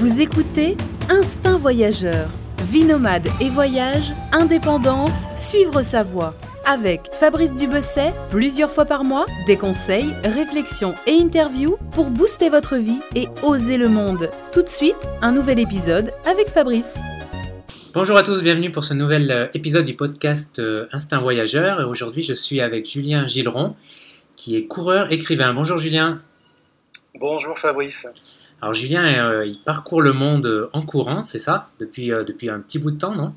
Vous écoutez Instinct Voyageur. Vie nomade et voyage, indépendance, suivre sa voie. Avec Fabrice Dubesset, plusieurs fois par mois, des conseils, réflexions et interviews pour booster votre vie et oser le monde. Tout de suite, un nouvel épisode avec Fabrice. Bonjour à tous, bienvenue pour ce nouvel euh, épisode du podcast euh, Instinct Voyageur. Et aujourd'hui, je suis avec Julien Gilleron, qui est coureur écrivain. Bonjour Julien. Bonjour Fabrice. Alors Julien, euh, il parcourt le monde en courant, c'est ça? Depuis, euh, depuis un petit bout de temps, non?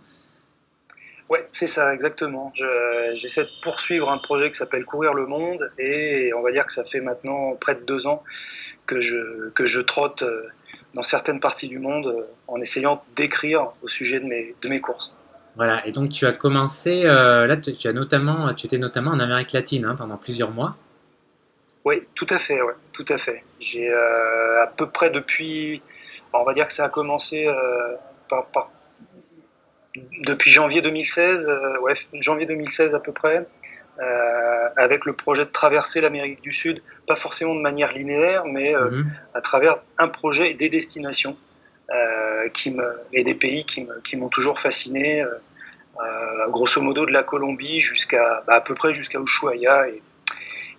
Ouais, c'est ça, exactement. Je- J'essaie de poursuivre un projet qui s'appelle Courir le Monde et on va dire que ça fait maintenant près de deux ans que je, que je trotte euh, dans certaines parties du monde euh, en essayant d'écrire au sujet de mes, de mes courses. Voilà, et donc tu as commencé, euh, là tu, tu as notamment, tu étais notamment en Amérique latine hein, pendant plusieurs mois. Oui, tout à fait, ouais, tout à fait. J'ai euh, à peu près depuis, on va dire que ça a commencé euh, par, par- depuis janvier 2016, euh, ouais, janvier 2016 à peu près, avec le projet de traverser l'Amérique du Sud, pas forcément de manière linéaire, mais Mhm. à travers un projet et des destinations qui me, et des pays qui me- qui m'ont toujours fasciné, grosso modo de la Colombie jusqu'à bah, à peu près jusqu'à Ushuaia et,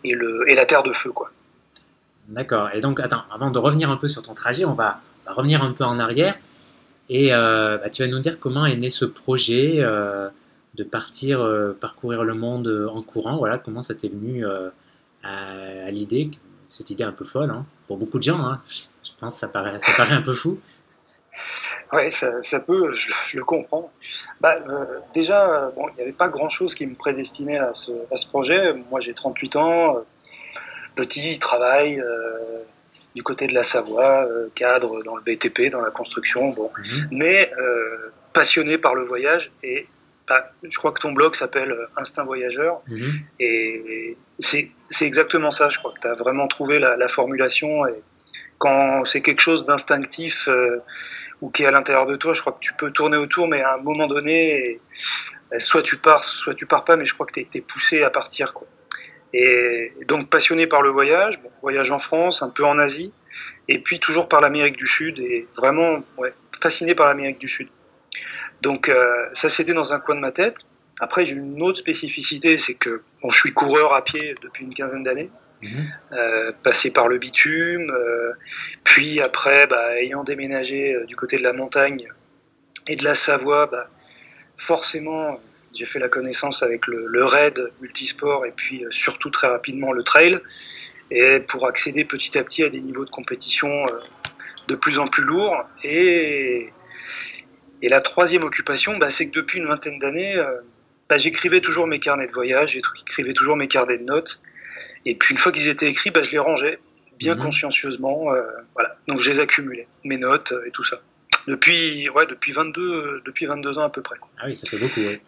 et, le, et la Terre de Feu, quoi. D'accord, et donc attends, avant de revenir un peu sur ton trajet, on va, revenir un peu en arrière. Et euh, bah, tu vas nous dire comment est né ce projet euh, de partir euh, parcourir le monde en courant. Voilà, comment ça t'est venu à, l'idée, cette idée un peu folle, hein, pour beaucoup de gens. hein. je, je pense que ça paraît, ça paraît un peu fou. Ouais, ça, ça peut, je, je le comprends. Bah, euh, déjà, bon, il n'y avait pas grand-chose qui me prédestinait à ce, à ce projet. Moi, j'ai 38 ans, euh, petit, travail euh, du côté de la Savoie, euh, cadre dans le BTP, dans la construction, bon. Mhm. mais passionné par le voyage. Et bah, je crois que ton blog s'appelle Instinct Voyageur. Mhm. Et c'est c'est exactement ça, je crois que tu as vraiment trouvé la, la formulation. Et quand c'est quelque chose d'instinctif ou qui est à l'intérieur de toi, je crois que tu peux tourner autour, mais à un moment donné, euh, soit tu pars, soit tu pars pas, mais je crois que tu es, poussé à partir. Et donc passionné par le voyage, voyage en France, un peu en Asie, et puis toujours par l'Amérique du Sud, et vraiment ouais, fasciné par l'Amérique du Sud. Donc euh, ça c'était dans un coin de ma tête. Après, j'ai une autre spécificité, c'est que je suis coureur à pied depuis une quinzaine d'années, Mhm. euh, passé par le bitume, euh, puis après, bah, ayant déménagé euh, du côté de la montagne et de la Savoie, bah, forcément, j'ai fait la connaissance avec le, le raid multisport et puis surtout très rapidement le trail, et pour accéder petit à petit à des niveaux de compétition de plus en plus lourds. Et, la troisième occupation, bah, c'est que depuis une vingtaine d'années, j'écrivais toujours mes carnets de voyage, j'écrivais toujours mes carnets de notes. Et puis une fois qu'ils étaient écrits, bah, je les rangeais bien Mhm. consciencieusement. euh, voilà. Donc je les accumulais, mes notes euh, et tout ça. Depuis, ouais, depuis, 22, euh, depuis 22 ans à peu près. Ah oui, ça fait beaucoup. ouais.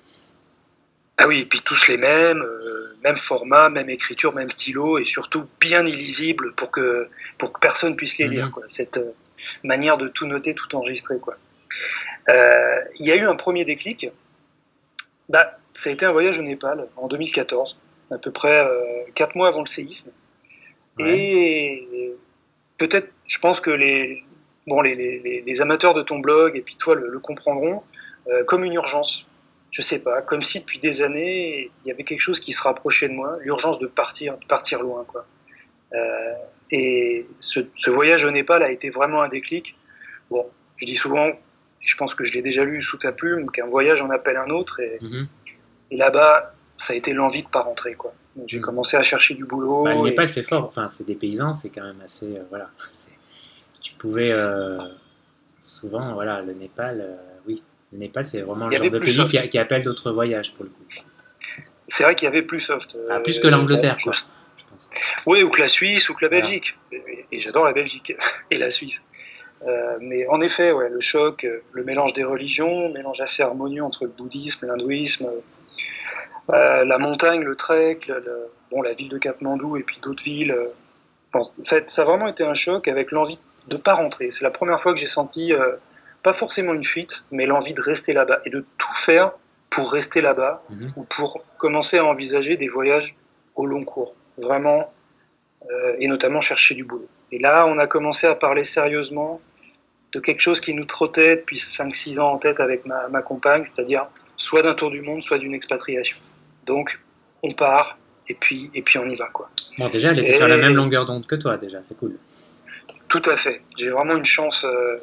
Ah oui, et puis tous les mêmes, euh, même format, même écriture, même stylo, et surtout bien illisible pour que, pour que personne puisse les lire. Mhm. Quoi. Cette euh, manière de tout noter, tout enregistrer. Euh, Il y a eu un premier déclic. Bah, ça a été un voyage au Népal en 2014, à peu près euh, quatre mois avant le séisme. Ouais. Et peut-être, je pense que les, bon, les, les, les amateurs de ton blog et puis toi le, le comprendront euh, comme une urgence. Je sais pas, comme si depuis des années il y avait quelque chose qui se rapprochait de moi, l'urgence de partir, de partir loin, quoi. Euh, et ce, ce voyage au Népal a été vraiment un déclic. Bon, je dis souvent, je pense que je l'ai déjà lu sous ta plume, qu'un voyage en appelle un autre, et, Mhm. et là-bas, ça a été l'envie de pas rentrer, quoi. Donc, J'ai Mhm. commencé à chercher du boulot. Bah, le et- Népal, c'est fort. Enfin, c'est des paysans, c'est quand même assez. euh, voilà. Tu pouvais. euh, souvent, voilà, le Népal, euh, oui. Le Népal, c'est vraiment le genre de pays qui, qui appelle d'autres voyages, pour le coup. C'est vrai qu'il y avait plus soft. Ah, plus que l'Angleterre, quoi. je- pense. Oui, ou que la Suisse, ou que la Voilà. Belgique. Et, et j'adore la Belgique et la Suisse. Euh, mais en effet, ouais, le choc, le mélange des religions, mélange assez harmonieux entre le bouddhisme, l'hindouisme, euh, la montagne, le trek, le- bon, la ville de Katmandou et puis d'autres villes. euh, bon, ça, ça a vraiment été un choc avec l'envie de pas rentrer. C'est la première fois que j'ai senti, euh, pas forcément une fuite, mais l'envie de rester là-bas et de tout faire pour rester là-bas Mhm. ou pour commencer à envisager des voyages au long cours. Vraiment, euh, et notamment chercher du boulot. Et là, on a commencé à parler sérieusement de quelque chose qui nous trottait depuis 5-6 ans en tête avec ma, ma compagne, c'est-à-dire soit d'un tour du monde, soit d'une expatriation. Donc, on part et puis, et puis on y va. Quoi. Bon, déjà, elle était sur la même longueur d'onde que toi, déjà, c'est cool. Tout à fait. J'ai vraiment une chance euh,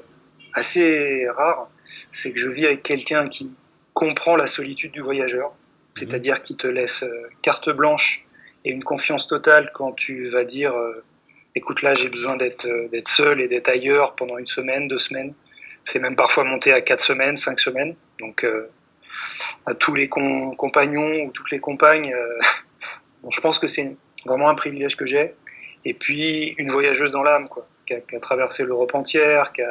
assez rare, c'est que je vis avec quelqu'un qui comprend la solitude du voyageur, mhm. c'est-à-dire qui te laisse euh, carte blanche et une confiance totale quand tu vas dire euh, écoute là j'ai besoin d'être d'être seul et d'être ailleurs pendant une semaine, deux semaines. C'est même parfois monté à quatre semaines, cinq semaines. Donc à tous les compagnons ou toutes les compagnes, je pense que c'est vraiment un privilège que j'ai. Et puis une voyageuse dans l'âme, quoi qui a, traversé l'Europe entière, qui,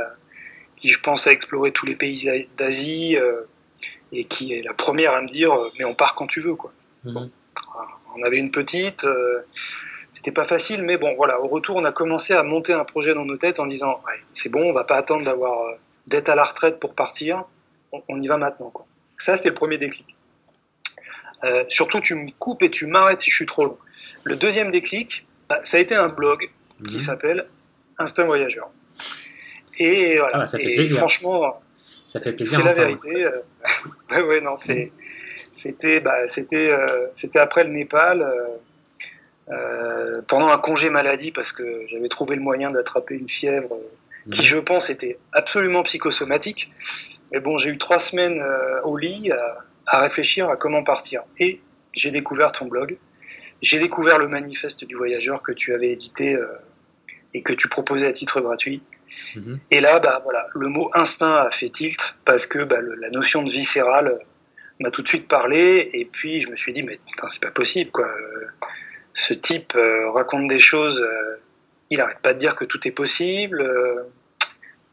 qui, je pense, a exploré tous les pays d'Asie euh, et qui est la première à me dire euh, mais on part quand tu veux quoi. Mhm. on avait une petite, euh, c'était pas facile, mais bon voilà, au retour on a commencé à monter un projet dans nos têtes en disant c'est bon, on va pas attendre d'avoir d'être à la retraite pour partir, on, y va maintenant quoi. Ça c'était le premier déclic. surtout tu me coupes et tu m'arrêtes si je suis trop long. Le deuxième déclic, bah, ça a été un blog qui mhm. s'appelle Instinct Voyageur. Et voilà. Ah, ça fait plaisir. Franchement, ça fait plaisir. C'est la vérité. Euh, ouais, ouais, non, c'est, c'était, bah, c'était, euh, c'était après le Népal. Euh, pendant un congé maladie parce que j'avais trouvé le moyen d'attraper une fièvre qui, mhm. je pense, était absolument psychosomatique. Mais bon, j'ai eu trois semaines au lit à, réfléchir à comment partir. Et j'ai découvert ton blog. J'ai découvert le manifeste du voyageur que tu avais édité et que tu proposais à titre gratuit. Mhm. Et là, bah, voilà, le mot instinct a fait tilt parce que bah, la notion de viscéral euh, m'a tout de suite parlé. Et puis, je me suis dit, mais c'est pas possible, quoi. Ce type euh, raconte des choses, euh, il arrête pas de dire que tout est possible.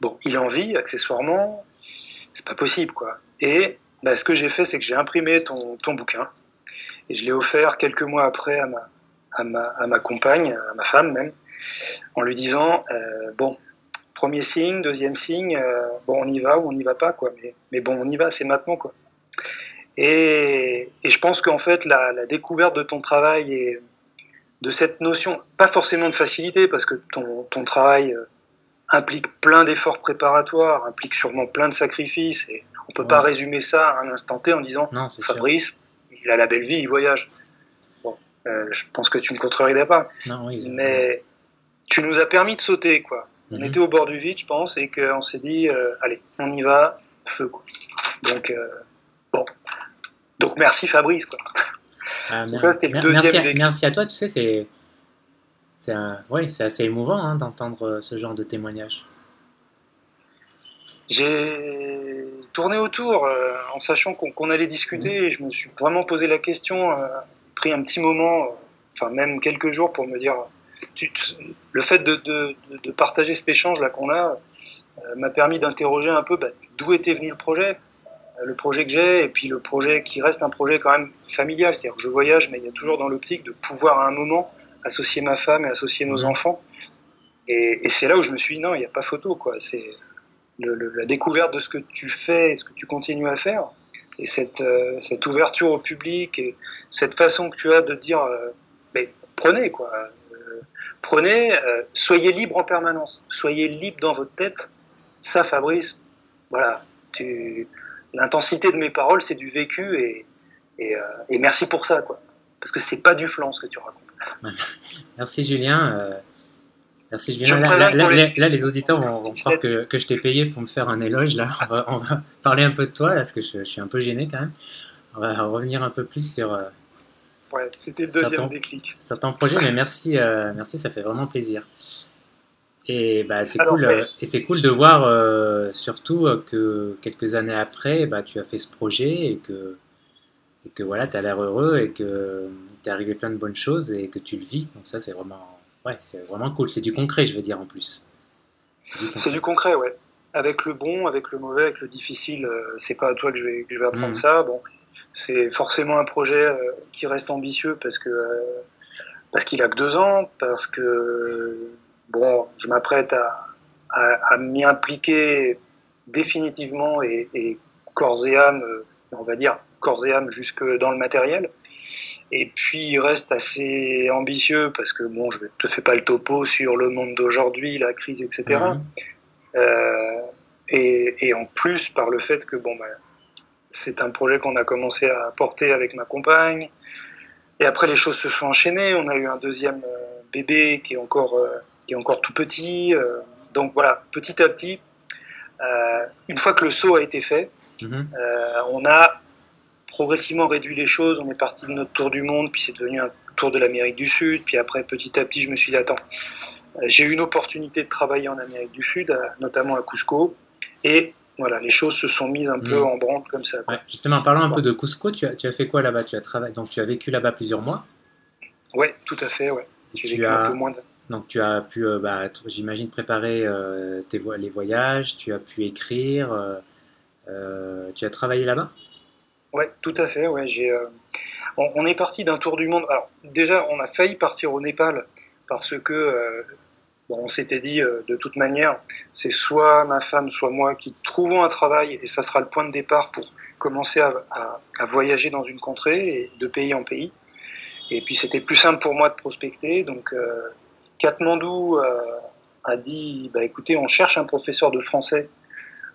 bon, il en vit, accessoirement. C'est pas possible, quoi. Et bah, ce que j'ai fait, c'est que j'ai imprimé ton, ton, bouquin et je l'ai offert quelques mois après à ma, à ma, à ma compagne, à ma femme même en lui disant euh, bon, premier signe, deuxième signe, euh, bon, on y va ou on n'y va pas, quoi. Mais, mais bon, on y va, c'est maintenant, quoi. Et, et je pense qu'en fait, la, découverte de ton travail et de cette notion, pas forcément de facilité, parce que ton, ton travail euh, implique plein d'efforts préparatoires, implique sûrement plein de sacrifices, et on peut pas résumer ça à un instant T en disant non, Fabrice, il a la belle vie, il voyage. Bon, je pense que tu ne contreries pas. Non, oui, mais tu nous as permis de sauter, quoi. On mhm. était au bord du vide, je pense, et qu'on s'est dit, euh, allez, on y va, feu, quoi. Donc, euh, bon. Donc, merci Fabrice, quoi. Ah, ça, c'était le deuxième merci, merci à toi, tu sais, c'est. C'est ouais, assez émouvant hein, d'entendre euh, ce genre de témoignage. J'ai tourné autour en sachant qu'on allait discuter mhm. et je me suis vraiment posé la question, pris un petit moment, enfin même quelques jours pour me dire le fait de, partager cet échange là qu'on a euh, m'a permis d'interroger un peu bah, d'où était venu le projet, euh, le projet que j'ai, et puis le projet qui reste un projet quand même familial, c'est-à-dire que je voyage, mais il y a toujours dans l'optique de pouvoir à un moment associer ma femme et associer nos enfants. Et, c'est là où je me suis dit non, il n'y a pas photo, quoi. C'est la découverte de ce que tu fais et ce que tu continues à faire, et cette, euh, cette ouverture au public et cette façon que tu as de dire, mais prenez, quoi prenez, euh, soyez libre en permanence, soyez libre dans votre tête. Ça, Fabrice, voilà, l'intensité de mes paroles, c'est du vécu et, euh, et, merci pour ça, quoi. Parce que c'est pas du flanc ce que tu racontes. Merci Julien. Euh, merci Julien. Là, les... auditeurs vont, croire que, que je t'ai payé pour me faire un éloge. Là, on va, parler un peu de toi, parce que je, je, suis un peu gêné quand même. On va revenir un peu plus sur Ouais, c'était le deuxième déclic. Certains projets, mais merci, euh, merci, ça fait vraiment plaisir. Et bah, c'est cool, euh, et c'est cool de voir euh, surtout que quelques années après, bah, tu as fait ce projet et que, et que voilà, tu as l'air heureux et que t'es arrivé plein de bonnes choses et que tu le vis. Donc ça, c'est vraiment, ouais, c'est vraiment cool. C'est du concret, je veux dire en plus. C'est du concret, ouais. Avec le bon, avec le mauvais, avec le difficile, c'est pas à toi que je vais, que je vais apprendre mm. ça. Bon, c'est forcément un projet euh, qui reste ambitieux parce que euh, parce qu'il a que deux ans, parce que bon, je m'apprête à, à, m'y impliquer définitivement et, corps et âme, euh, on va dire corps et âme jusque dans le matériel. Et puis il reste assez ambitieux parce que bon, je ne te fais pas le topo sur le monde d'aujourd'hui, la crise, etc. Et, en plus, par le fait que bon, bah, c'est un projet qu'on a commencé à porter avec ma compagne. Et après, les choses se sont enchaînées. On a eu un deuxième euh, bébé qui est encore, euh, qui est encore tout petit. Euh. donc voilà, petit à petit, une fois que le saut a été fait, mhm. on a progressivement réduit les choses. On est parti de notre tour du monde, puis c'est devenu un tour de l'Amérique du Sud. Puis après, petit à petit, je me suis dit, attends, j'ai eu une opportunité de travailler en Amérique du Sud, notamment à Cusco. Et voilà, les choses se sont mises un peu mm. en branle comme ça. justement, en parlant un peu de Cusco, tu as, tu as fait quoi là-bas? Tu as travaillé, donc tu as vécu là-bas plusieurs mois? Oui, tout à fait. Ouais. J'ai vécu un peu moins. Donc tu as pu, euh, bah, j'imagine, préparer euh, tes les voyages. Tu as pu écrire. Euh, tu as travaillé là-bas? Oui, tout à fait. Ouais, j'ai. On, on, est parti d'un tour du monde. Alors déjà, on a failli partir au Népal parce que on s'était dit, euh, de toute manière, c'est soit ma femme, soit moi qui trouvons un travail, et ça sera le point de départ pour commencer à, voyager dans une contrée, et de pays en pays. Et puis c'était plus simple pour moi de prospecter. Donc euh, Katmandou euh, a dit, bah, écoutez, on cherche un professeur de français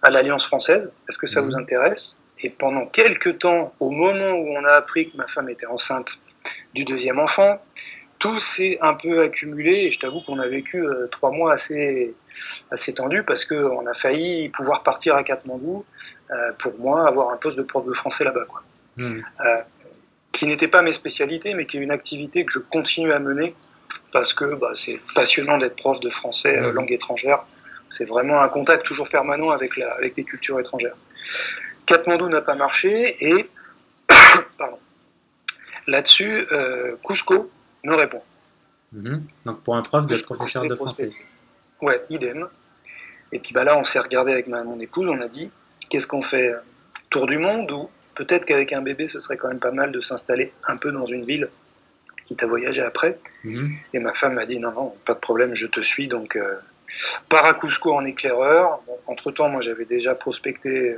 à l'Alliance française, est-ce que ça mhm. vous intéresse? Et pendant quelques temps, au moment où on a appris que ma femme était enceinte du deuxième enfant, tout s'est un peu accumulé et je t'avoue qu'on a vécu euh, trois mois assez, assez tendus parce qu'on a failli pouvoir partir à Katmandou euh, pour moi avoir un poste de prof de français là-bas. Hmm. Euh, qui n'était pas mes spécialités mais qui est une activité que je continue à mener parce que bah, c'est passionnant d'être prof de français hmm. langue étrangère. C'est vraiment un contact toujours permanent avec, la, avec les cultures étrangères. Katmandou n'a pas marché et là-dessus, Cusco me répond. Mhm. Donc pour un prof de professeur de français. Ouais, idem. Et puis bah là, on s'est regardé avec ma, mon épouse, on a dit, qu'est-ce qu'on fait Tour du monde ou peut-être qu'avec un bébé, ce serait quand même pas mal de s'installer un peu dans une ville, quitte à voyager après. Mhm. Et ma femme m'a dit, non, non, pas de problème, je te suis. Donc euh, Paracusco en éclaireur. Entre-temps, moi, j'avais déjà prospecté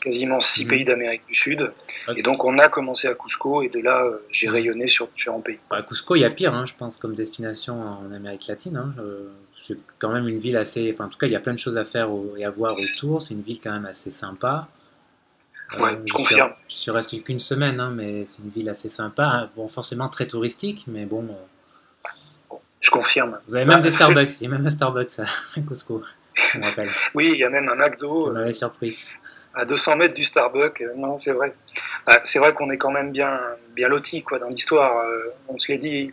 quasiment six mhm. pays d'Amérique du Sud. Et donc, on a commencé à Cusco et de là, euh, j'ai rayonné sur différents pays. À Cusco, il y a pire, hein, je pense, comme destination en Amérique latine. Hein. C'est quand même une ville assez... Enfin, en tout cas, il y a plein de choses à faire et à voir autour. C'est une ville quand même assez sympa. Ouais, je, confirme. je suis resté qu'une semaine, hein, mais c'est une ville assez sympa. Bon, forcément très touristique, mais bon... Je confirme. Vous avez même bah, des Starbucks. Il y a même un Starbucks à Cusco, je me rappelle. Oui, il y a même un McDo. Ça m'avait surpris. À 200 mètres du Starbucks. Euh, non, c'est vrai. Bah, c'est vrai qu'on est quand même bien, bien loti quoi, dans l'histoire. Euh, on se l'est dit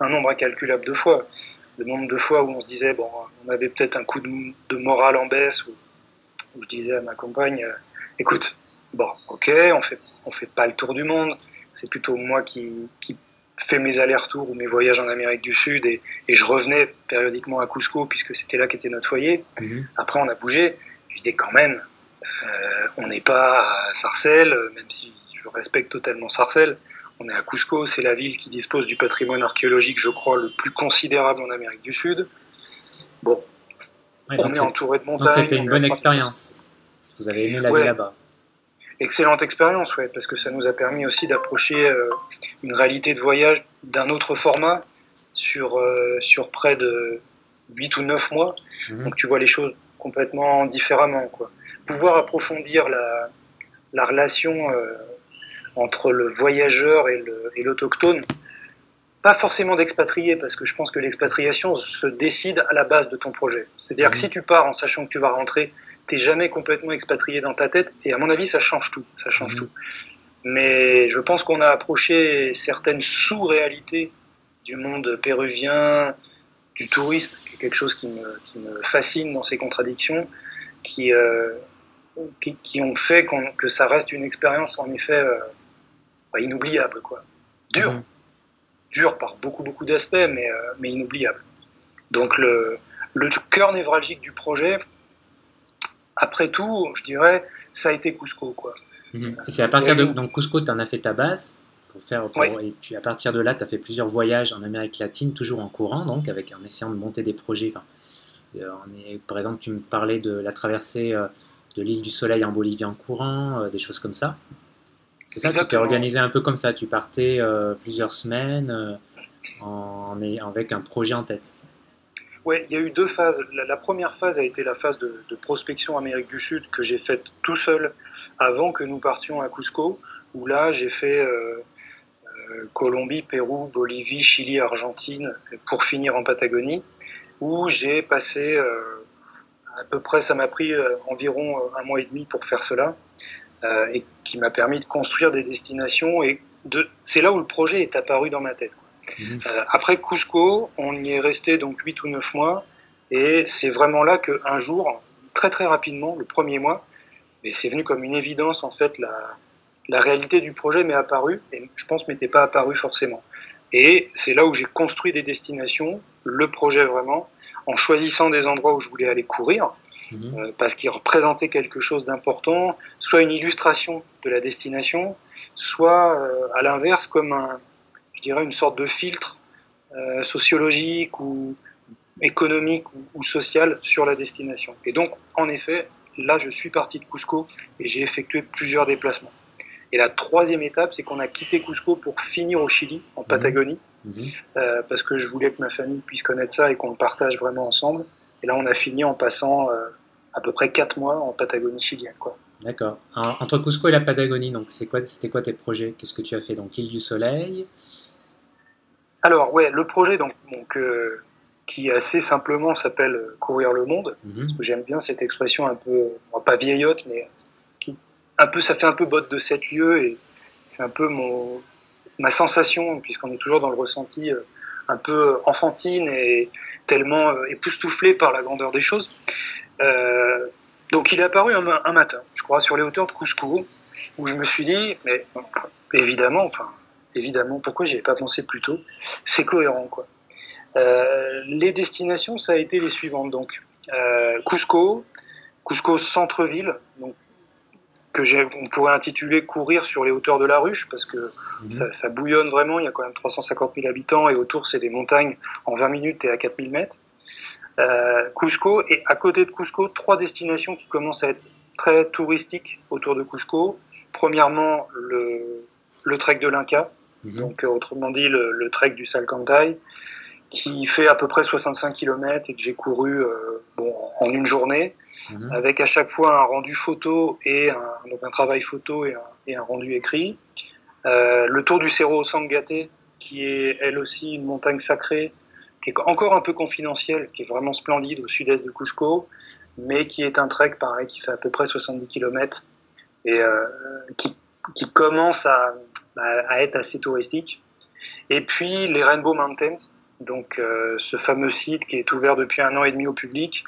un nombre incalculable de fois. Le nombre de fois où on se disait, bon, on avait peut-être un coup de, morale en baisse, où, je disais à ma compagne, euh, écoute, bon, ok, on fait, on fait pas le tour du monde. C'est plutôt moi qui, qui fait mes allers-retours ou mes voyages en Amérique du Sud et, je revenais périodiquement à Cusco puisque c'était là qu'était notre foyer. Mhm. Après, on a bougé. Je disais quand même, euh, on n'est pas à Sarcelles, même si je respecte totalement Sarcelles. On est à Cusco, c'est la ville qui dispose du patrimoine archéologique, je crois, le plus considérable en Amérique du Sud. Bon, on est, entouré de montagnes. Donc c'était une bonne expérience. Vous avez aimé la vie là-bas excellente expérience, ouais, parce que ça nous a permis aussi d'approcher euh, une réalité de voyage d'un autre format sur, euh, sur près de 8 ou 9 mois. Mhm. Donc tu vois les choses complètement différemment. Quoi. Pouvoir approfondir la, la relation euh, entre le voyageur et l'autochtone, pas forcément d'expatrié, parce que je pense que l'expatriation se décide à la base de ton projet. C'est-à-dire que mhm. si tu pars en sachant que tu vas rentrer t'es jamais complètement expatrié dans ta tête. Et à mon avis, ça change tout. Ça change mhm. tout. Mais je pense qu'on a approché certaines sous-réalités du monde péruvien, du tourisme, qui est quelque chose qui me, fascine dans ces contradictions, qui, euh, qui, ont fait que ça reste une expérience en effet euh, inoubliable. Quoi. Dur. Mhm. Dur par beaucoup, beaucoup d'aspects, mais, euh, mais inoubliable. Donc le, le cœur névralgique du projet, après tout, je dirais, ça a été Cusco. Quoi. Mhm. c'est à partir de donc Cusco, tu en as fait ta base. Pour faire, Et puis à partir de là, tu as fait plusieurs voyages en Amérique latine, toujours en courant, donc avec, en essayant de monter des projets. Enfin, euh, on est, par exemple, tu me parlais de la traversée euh, de l'île du Soleil en Bolivie en courant, euh, des choses comme ça. C'est ça, tu t'es organisé un peu comme ça. Tu partais plusieurs semaines en, avec un projet en tête. Ouais, il y a eu deux phases. La, première phase a été la phase de, prospection Amérique du Sud que j'ai faite tout seul avant que nous partions à Cusco, où là j'ai fait euh, euh, Colombie, Pérou, Bolivie, Chili, Argentine, pour finir en Patagonie, où j'ai passé euh, à peu près, ça m'a pris environ un mois et demi pour faire cela, et qui m'a permis de construire des destinations. Et de, c'est là où le projet est apparu dans ma tête. Mhm. Euh, après Cusco, on y est resté donc 8 ou 9 mois. Et c'est vraiment là qu'un jour, très très rapidement, le premier mois, mais c'est venu comme une évidence en fait, la, la réalité du projet m'est apparue, et je pense m'était pas apparue forcément. Et c'est là où j'ai construit des destinations, le projet vraiment, en choisissant des endroits où je voulais aller courir, mhm. euh, parce qu'ils représentaient quelque chose d'important, soit une illustration de la destination, soit euh, à l'inverse comme un, je dirais, une sorte de filtre euh, sociologique ou économique ou, social sur la destination. Et donc, en effet, là, je suis parti de Cusco et j'ai effectué plusieurs déplacements. Et la troisième étape, c'est qu'on a quitté Cusco pour finir au Chili, en Patagonie, mhm. Mhm. Euh, parce que je voulais que ma famille puisse connaître ça et qu'on le partage vraiment ensemble. Et là, on a fini en passant euh, à peu près quatre mois en Patagonie chilienne. Quoi. D'accord. Entre Cusco et la Patagonie, donc c'est quoi, c'était quoi tes projets? Qu'est-ce que tu as fait Donc, île du Soleil? Alors, ouais, le projet, donc, euh, qui assez simplement s'appelle Courir le monde, mhm. j'aime bien cette expression un peu, pas vieillotte, mais qui, un peu, ça fait un peu botte de sept lieux et c'est un peu mon, ma sensation, puisqu'on est toujours dans le ressenti euh, un peu enfantine et tellement euh, époustouflé par la grandeur des choses. donc il est apparu un, un, matin, je crois, sur les hauteurs de Cusco, où je me suis dit, mais évidemment, enfin, évidemment. Pourquoi j'y avais pas pensé plus tôt C'est cohérent, quoi. Euh, les destinations, ça a été les suivantes. Donc, euh, Cusco, Cusco centre-ville, donc que on pourrait intituler courir sur les hauteurs de la ruche parce que mhm. ça, bouillonne vraiment. Il y a quand même 350 000 habitants et autour c'est des montagnes en 20 minutes et à 4000 mètres. Euh, Cusco et à côté de Cusco, trois destinations qui commencent à être très touristiques autour de Cusco. Premièrement, le, le trek de l'Inca, Mhm. Donc, euh, autrement dit, le, trek du Salcantay, qui fait à peu près 65 km et que j'ai couru euh, bon, en une journée, mhm. avec à chaque fois un rendu photo et un, donc un travail photo et un, et un rendu écrit. Euh, le tour du Cerro Sangate, qui est elle aussi une montagne sacrée, qui est encore un peu confidentielle, qui est vraiment splendide au sud-est de Cusco, mais qui est un trek pareil qui fait à peu près 70 km et euh, qui, qui commence à, à être assez touristique. Et puis les Rainbow Mountains, donc euh, ce fameux site qui est ouvert depuis un an et demi au public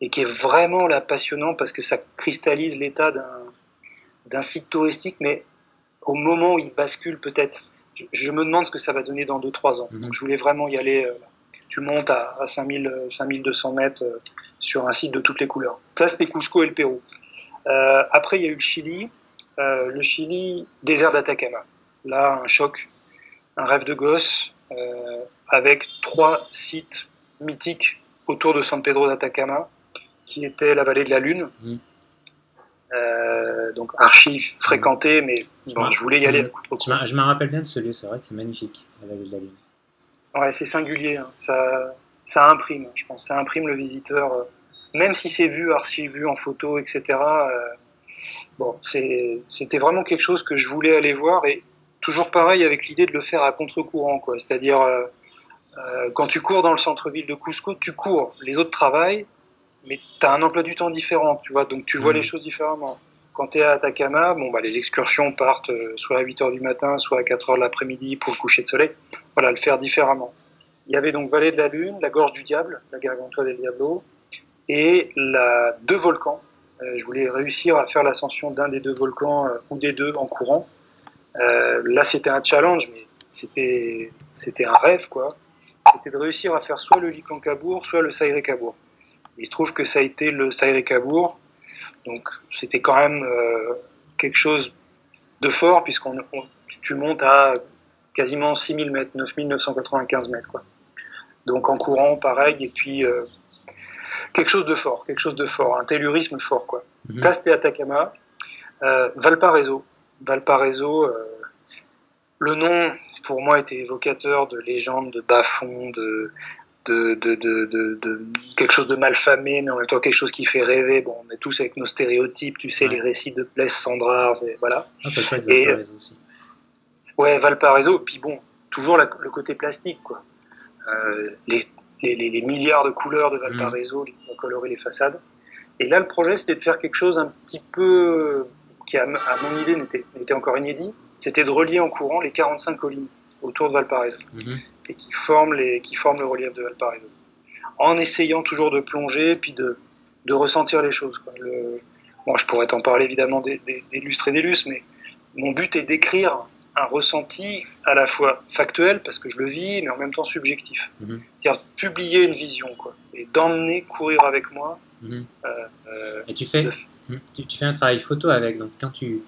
et qui est vraiment là passionnant parce que ça cristallise l'état d'un site touristique, mais au moment où il bascule peut-être, je, me demande ce que ça va donner dans 2-3 ans. Mhm. Donc je voulais vraiment y aller. Euh, tu montes à, à 5000, 5200 mètres euh, sur un site de toutes les couleurs. Ça, c'était Cusco et le Pérou. après, il y a eu le Chili. le Chili, désert d'Atacama là, un choc, un rêve de gosse, euh, avec trois sites mythiques autour de San Pedro d'Atacama, qui était la vallée de la Lune. Mmh. Euh, donc archi fréquenté, mais je voulais y aller. Mmh. Je me rappelle bien de ce lieu, c'est vrai que c'est magnifique, la vallée de la Lune. Ouais, c'est singulier, hein. ça, ça imprime, je pense, ça imprime le visiteur, euh, même si c'est vu, archi vu en photo, etc. bon, c'était vraiment quelque chose que je voulais aller voir et toujours pareil avec l'idée de le faire à contre-courant, quoi. C'est-à-dire, euh, euh, quand tu cours dans le centre-ville de Cusco, tu cours, les autres travaillent, mais tu as un emploi du temps différent, tu vois, donc tu vois mmh. les choses différemment. Quand tu es à Atacama, bon, bah, les excursions partent euh, soit à 8 h du matin, soit à 4 h de l'après-midi pour le coucher de soleil. Voilà, le faire différemment. Il y avait donc Vallée de la Lune, la Gorge du Diable, la Gargantua del Diablo, et la deux volcans. je voulais réussir à faire l'ascension d'un des deux volcans ou des deux en courant. Euh, là, c'était un challenge, mais c'était c'était un rêve, quoi. C'était de réussir à faire soit le Likankabour, soit le Saïré-Kabour. Il se trouve que ça a été le Saïré-Kabour, donc c'était quand même euh, quelque chose de fort, puisqu'on tu montes à quasiment 6000 mètres, 9995 mètres, quoi. Donc en courant, pareil, et puis euh, quelque chose de fort, quelque chose de fort, un tellurisme fort, quoi. Mm Atacama, Valparaiso, Valparaiso, euh, le nom pour moi était évocateur de légendes, de bas-fonds, de de, de, de, de, quelque chose de malfamé, mais en même temps quelque chose qui fait rêver. Bon, on est tous avec nos stéréotypes, tu sais, les récits de Pless, Sandra, voilà. Ah, c'est chouette, Valparaiso aussi. Ouais, Valparaiso, puis bon, toujours le côté plastique, quoi. Euh, les, les, les, milliards de couleurs de Valparaiso qui ont coloré les façades. Et là, le projet, c'était de faire quelque chose un petit peu qui, à, mon idée, n'était encore inédit. C'était de relier en courant les 45 collines autour de Valparaiso mhm. et qui forment, les, qui forment le relief de Valparaiso. En essayant toujours de plonger puis de, de ressentir les choses. Quoi. Le, bon, je pourrais t'en parler évidemment des, des, des lustres et des lustres, mais mon but est d'écrire un ressenti à la fois factuel, parce que je le vis, mais en même temps subjectif. Mhm. C'est-à-dire publier une vision, quoi, et d'emmener courir avec moi. Mhm. Euh, euh, et tu fais, tu, fais un travail photo avec, donc quand tu,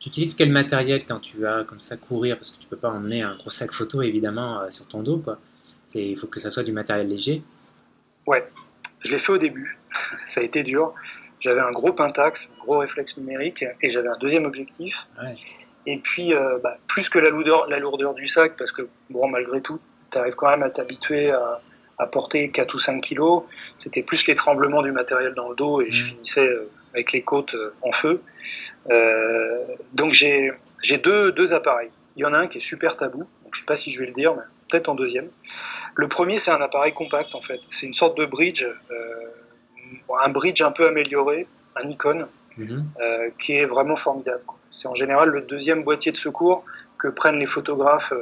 tu utilises quel matériel quand tu vas comme ça courir, parce que tu peux pas emmener un gros sac photo évidemment euh, sur ton dos, quoi. Il faut que ça soit du matériel léger. Ouais, je l'ai fait au début, ça a été dur. J'avais un gros Pentax, un gros réflexe numérique, et j'avais un deuxième objectif. Ouais. Et puis, euh, bah, plus que la lourdeur, la lourdeur du sac, parce que bon, malgré tout, tu arrives quand même à t'habituer à, à, porter 4 ou 5 kilos. C'était plus les tremblements du matériel dans le dos et je mmh. finissais euh, avec les côtes euh, en feu. Euh, donc j'ai deux, deux appareils. Il y en a un qui est super tabou, donc je sais pas si je vais le dire, mais peut-être en deuxième. Le premier, c'est un appareil compact en fait. C'est une sorte de bridge, euh, un bridge un peu amélioré, un mmh. euh, qui est vraiment formidable. C'est en général le deuxième boîtier de secours que prennent les photographes,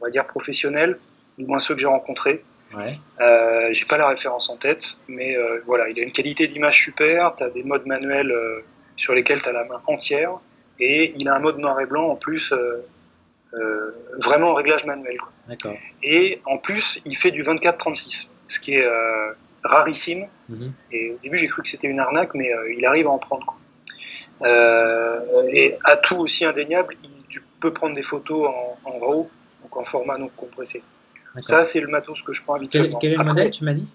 on va dire professionnels, du moins ceux que j'ai rencontrés. Ouais. Euh, j'ai pas la référence en tête, mais euh, voilà, il a une qualité d'image super. Tu as des modes manuels euh, sur lesquels tu as la main entière, et il a un mode noir et blanc en plus, vraiment en réglage manuel. Quoi. Et en plus, il fait du 24-36, ce qui est rarissime. Mhm. Et au début, j'ai cru que c'était une arnaque, mais il arrive à en prendre. Quoi. Euh, et atout aussi indéniable, tu peux prendre des photos en, en RAW, donc en format non compressé. Ça, c'est le matos que je prends habituellement. Quel, est le modèle, tu m'as dit?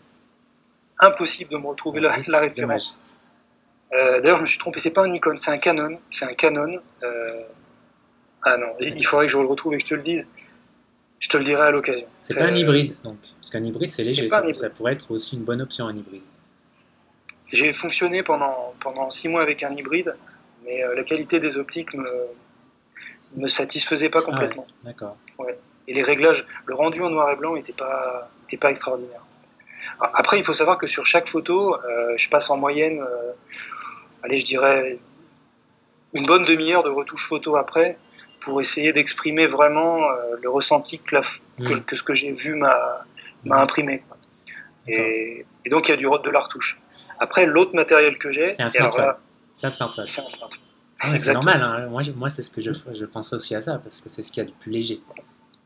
Impossible de me retrouver la, la, référence. Euh, D'ailleurs, je me suis trompé, c'est pas un Nikon, c'est un Canon. C'est un Canon. Euh... Ah non, il faudrait que je le retrouve et que je te le dise. Je te le dirai à l'occasion. C'est pas un hybride, donc. Parce qu'un hybride, c'est léger. Ça, ça, pourrait être aussi une bonne option, un hybride. J'ai fonctionné pendant, pendant six mois avec un hybride mais euh, la qualité des optiques me, me satisfaisait pas complètement. Ah D'accord. Ouais. Et les réglages, le rendu en noir et blanc n'était pas, était pas extraordinaire. Après, il faut savoir que sur chaque photo, euh, je passe en moyenne, euh, allez, je dirais, une bonne demi-heure de retouche photo après pour essayer d'exprimer vraiment euh, le ressenti que, la, que, hmm. que, ce que j'ai vu m'a hmm. imprimé. Et, et, donc, il y a du, de la retouche. Après, l'autre matériel que j'ai, c'est un smartphone. C'est un smartphone. Ah c'est normal, hein. moi, moi c'est ce que je, je penserais aussi à ça, parce que c'est ce qu'il y a de plus léger.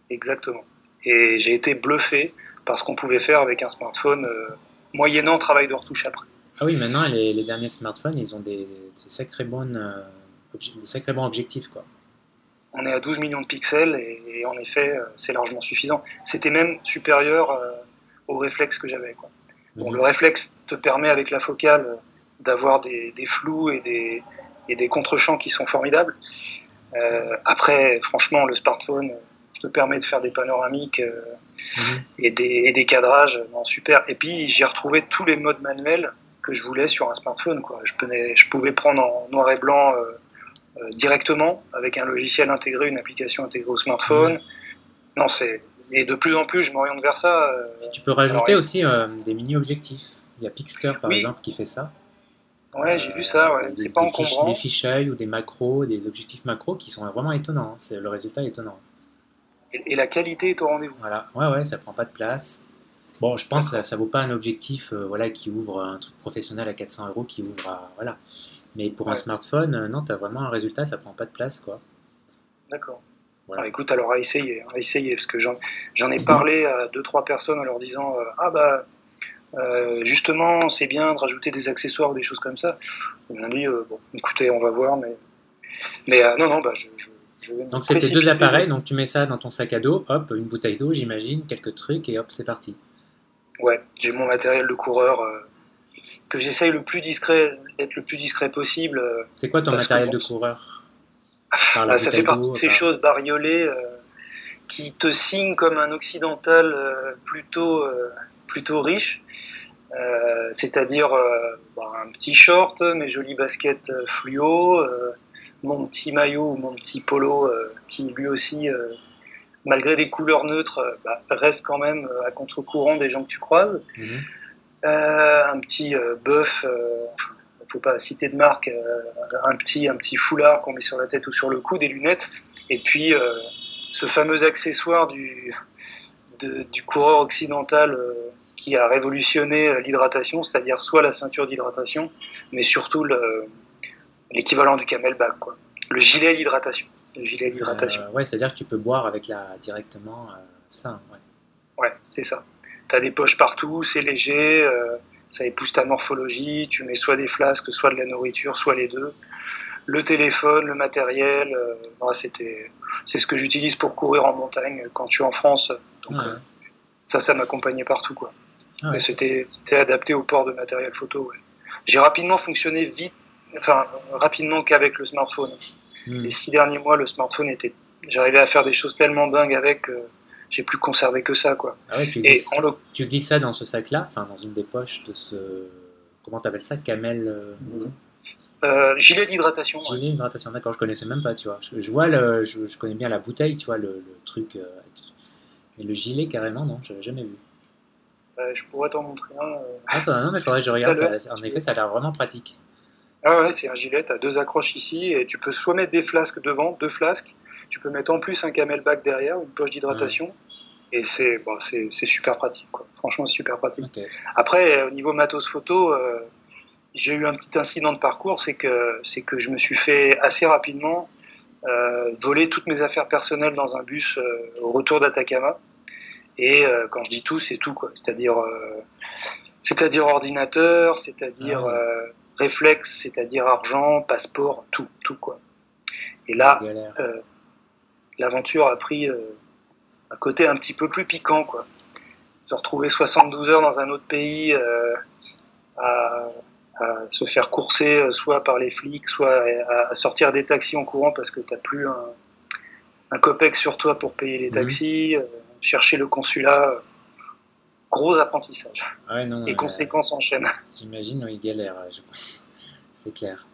Exactement. Et j'ai été bluffé par ce qu'on pouvait faire avec un smartphone, euh, moyennant travail de retouche après. Ah oui, maintenant les, les derniers smartphones, ils ont des, des sacrés, bonnes, euh, des sacrés bons objectifs. Quoi. On est à 12 millions de pixels et, en effet, euh, c'est largement suffisant. C'était même supérieur euh, au réflexe que j'avais. Bon, mhm. Le réflexe te permet avec la focale d'avoir des, des, flous et des, et des contre-champs qui sont formidables. Après, franchement, le smartphone te permet de faire des panoramiques euh, mhm. et, des, et, des, cadrages, non, super. Et puis, j'ai retrouvé tous les modes manuels que je voulais sur un smartphone. Quoi. Je, pouvais, je pouvais prendre en noir et blanc euh, euh directement avec un logiciel intégré, une application intégrée au smartphone. Mhm. Non, c'est et de plus en plus, je m'oriente vers ça. Euh, tu peux rajouter aussi des mini-objectifs. Il y a Pixter, par exemple, qui fait ça. Ouais, j'ai vu ça, ouais. c'est pas encombrant. Des fichailles ou des macros, des objectifs macros qui sont vraiment étonnants. C'est le résultat est étonnant. Et, la qualité est au rendez-vous. Voilà, ouais, ouais, ça prend pas de place. Bon, je pense que ça, ne vaut pas un objectif euh, voilà, qui ouvre un truc professionnel à 400 euros, qui ouvre à. Voilà. Mais pour un smartphone, euh, non, tu as vraiment un résultat, ça prend pas de place, quoi. D'accord. Voilà. Alors, écoute, alors à essayer, à essayer, parce que j'en ai parlé à deux, trois personnes en leur disant euh, Ah bah euh, justement, c'est bien de rajouter des accessoires ou des choses comme ça. Ils m'ont dit, euh, bon, écoutez, on va voir, mais, mais euh, non, non, bah, je, je, Donc c'était deux appareils, donc tu mets ça dans ton sac à dos, hop, une bouteille d'eau, j'imagine, quelques trucs, et hop, c'est parti. Ouais, j'ai mon matériel de coureur que j'essaye le plus discret, d'être le plus discret possible. c'est quoi ton matériel de coureur ah, Ça fait partie de ces choses bariolées qui te signent comme un occidental plutôt plutôt riche. Euh, c'est-à-dire euh, bah, un petit short, mes jolies baskets euh, fluo, mon petit maillot ou mon petit polo qui lui aussi, malgré des couleurs neutres, bah, reste quand même à contre-courant des gens que tu croises. Mhm. un petit bœuf, il ne faut pas citer de marque, un, petit, un petit foulard qu'on met sur la tête ou sur le cou, des lunettes, et puis ce fameux accessoire du, du coureur occidental qui a révolutionné euh, l'hydratation, c'est-à-dire soit la ceinture d'hydratation, mais surtout l'équivalent du camelback, quoi. Le gilet d'hydratation. Le gilet d'hydratation. Euh, ouais, c'est-à-dire que tu peux boire avec la directement euh, ça. Ouais, ouais c'est ça. Tu as des poches partout, c'est léger, ça épouse ta morphologie, tu mets soit des flasques, soit de la nourriture, soit les deux. Le téléphone, le matériel, c'était, c'est ce que j'utilise pour courir en montagne quand je suis en France. Donc, ça, ça m'accompagnait partout, quoi. Ah c'était adapté au port de matériel photo. J'ai rapidement fonctionné vite, enfin rapidement qu'avec le smartphone. Hmm. Les six derniers mois, le smartphone était, j'arrivais à faire des choses tellement dingues avec. que j'ai plus conservé que ça, quoi. Ah tu, Et tu dis ça dans ce sac-là, enfin dans une des poches de ce, comment t'appelles ça, camel. Euh, euh, gilet d'hydratation. Gilet d'hydratation, d'accord, je connaissais même pas, tu vois. Je, vois le, je, connais bien la bouteille, tu vois, le, truc. Euh, mais le gilet, carrément, non, j'avais jamais vu. Euh, je pourrais t'en montrer un. Euh, ah, bah, non, mais faudrait que je regarde. en effet, ça a l'air vraiment pratique. Ah ouais, c'est un gilet, tu as deux accroches ici et tu peux soit mettre des flasques devant, deux flasques, tu peux mettre en plus un camelback derrière, une poche d'hydratation. Et c'est bon, super pratique, quoi. franchement, c'est super pratique. Après, au niveau matos photo, euh, j'ai eu un petit incident de parcours, c'est que, que je me suis fait assez rapidement voler toutes mes affaires personnelles dans un bus au retour d'Atacama. Et euh, quand je dis tout, c'est tout, quoi. C'est-à-dire, euh, c'est-à-dire ordinateur, c'est-à-dire ah euh, réflexe, c'est-à-dire argent, passeport, tout, tout, quoi. Et là, l'aventure a pris un côté un petit peu plus piquant, quoi. Se retrouver 72 heures dans un autre pays à, se faire courser soit par les flics, soit à, sortir des taxis en courant parce que tu n'as plus un, un copec sur toi pour payer les taxis chercher le consulat, gros apprentissage. Ouais, non, Les conséquences enchaînent. J'imagine, oui, galère, c'est clair.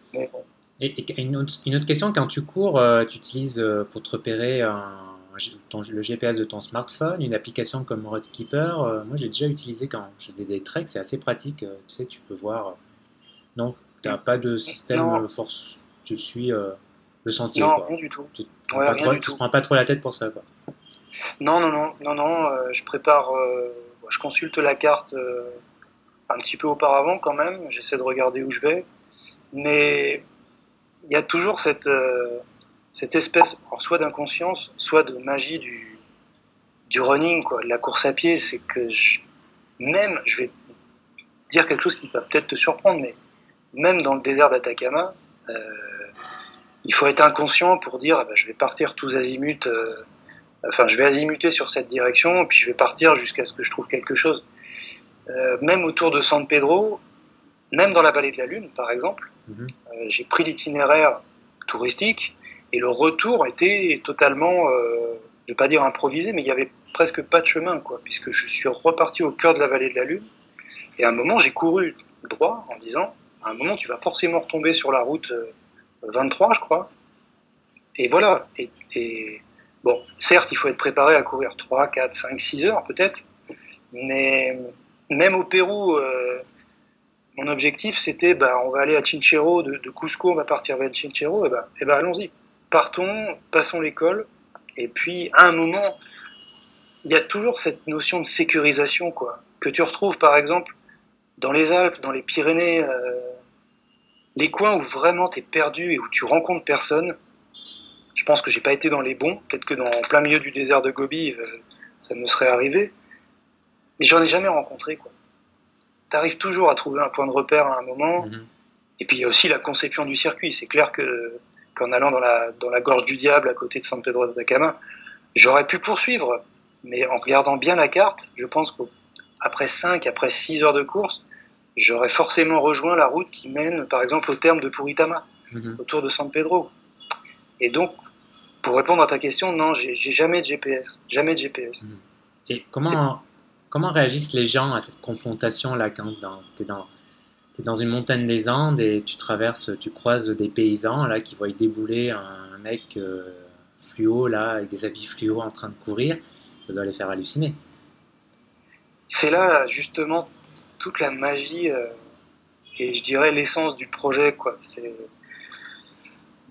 Et, une, autre, une, autre, question, quand tu cours, euh, tu utilises euh, pour te repérer le GPS de ton smartphone, une application comme Roadkeeper. Euh, moi, j'ai déjà utilisé quand je faisais des treks, c'est assez pratique. tu sais, tu peux voir. non, tu n'as pas de système force. Tu suis le sentier. Non, rien du tout. Tu ne te prends pas trop la tête pour ça. Quoi. Non, non, non, non, non. Euh, je prépare, euh, je consulte la carte euh, un petit peu auparavant quand même. J'essaie de regarder où je vais, mais il y a toujours cette cette espèce, soit d'inconscience, soit de magie du running, quoi, de la course à pied. C'est que même, je vais dire quelque chose qui va peut-être te surprendre, mais même dans le désert d'Atacama, il faut être inconscient pour dire ah ben, je vais partir tous azimuts enfin, je vais azimuter sur cette direction, puis je vais partir jusqu'à ce que je trouve quelque chose. Euh, même autour de San Pedro, même dans la vallée de la Lune, par exemple, mhm. euh, j'ai pris l'itinéraire touristique et le retour était totalement, euh, je ne vais pas dire improvisé, mais il n'y avait presque pas de chemin, quoi, puisque je suis reparti au cœur de la vallée de la Lune. Et à un moment, j'ai couru droit en disant, à un moment, tu vas forcément retomber sur la route 23, je crois. Et voilà. et Bon, certes, il faut être préparé à courir 3, 4, 5, 6 heures peut-être, mais même au Pérou, euh, mon objectif c'était ben, on va aller à Chinchero, de, Cusco, on va partir vers Chinchero, et ben, ben allons-y. Partons, passons l'école, et puis à un moment, il y a toujours cette notion de sécurisation quoi, que tu retrouves par exemple dans les Alpes, dans les Pyrénées, euh, les coins où vraiment tu es perdu et où tu rencontres personne je pense que j'ai pas été dans les bons. Peut-être que dans plein milieu du désert de Gobi, euh, ça me serait arrivé. Mais j'en ai jamais rencontré. Tu arrives toujours à trouver un point de repère à un moment. Mhm. Et puis il y a aussi la conception du circuit. C'est clair que qu'en allant dans la, dans la gorge du diable à côté de San Pedro de Atacama, j'aurais pu poursuivre. Mais en regardant bien la carte, je pense qu'après 5, après 6 heures de course, j'aurais forcément rejoint la route qui mène par exemple au terme de Puritama, mhm. autour de San Pedro. Et donc, pour répondre à ta question, non, j'ai jamais de GPS. Jamais de GPS. Et comment, comment réagissent les gens à cette confrontation-là quand tu es dans, dans une montagne des Andes et tu traverses, tu croises des paysans là qui voient débouler un, mec euh, fluo là avec des habits fluo en train de courir, ça doit les faire halluciner. C'est là justement toute la magie euh, et je dirais l'essence du projet quoi. C'est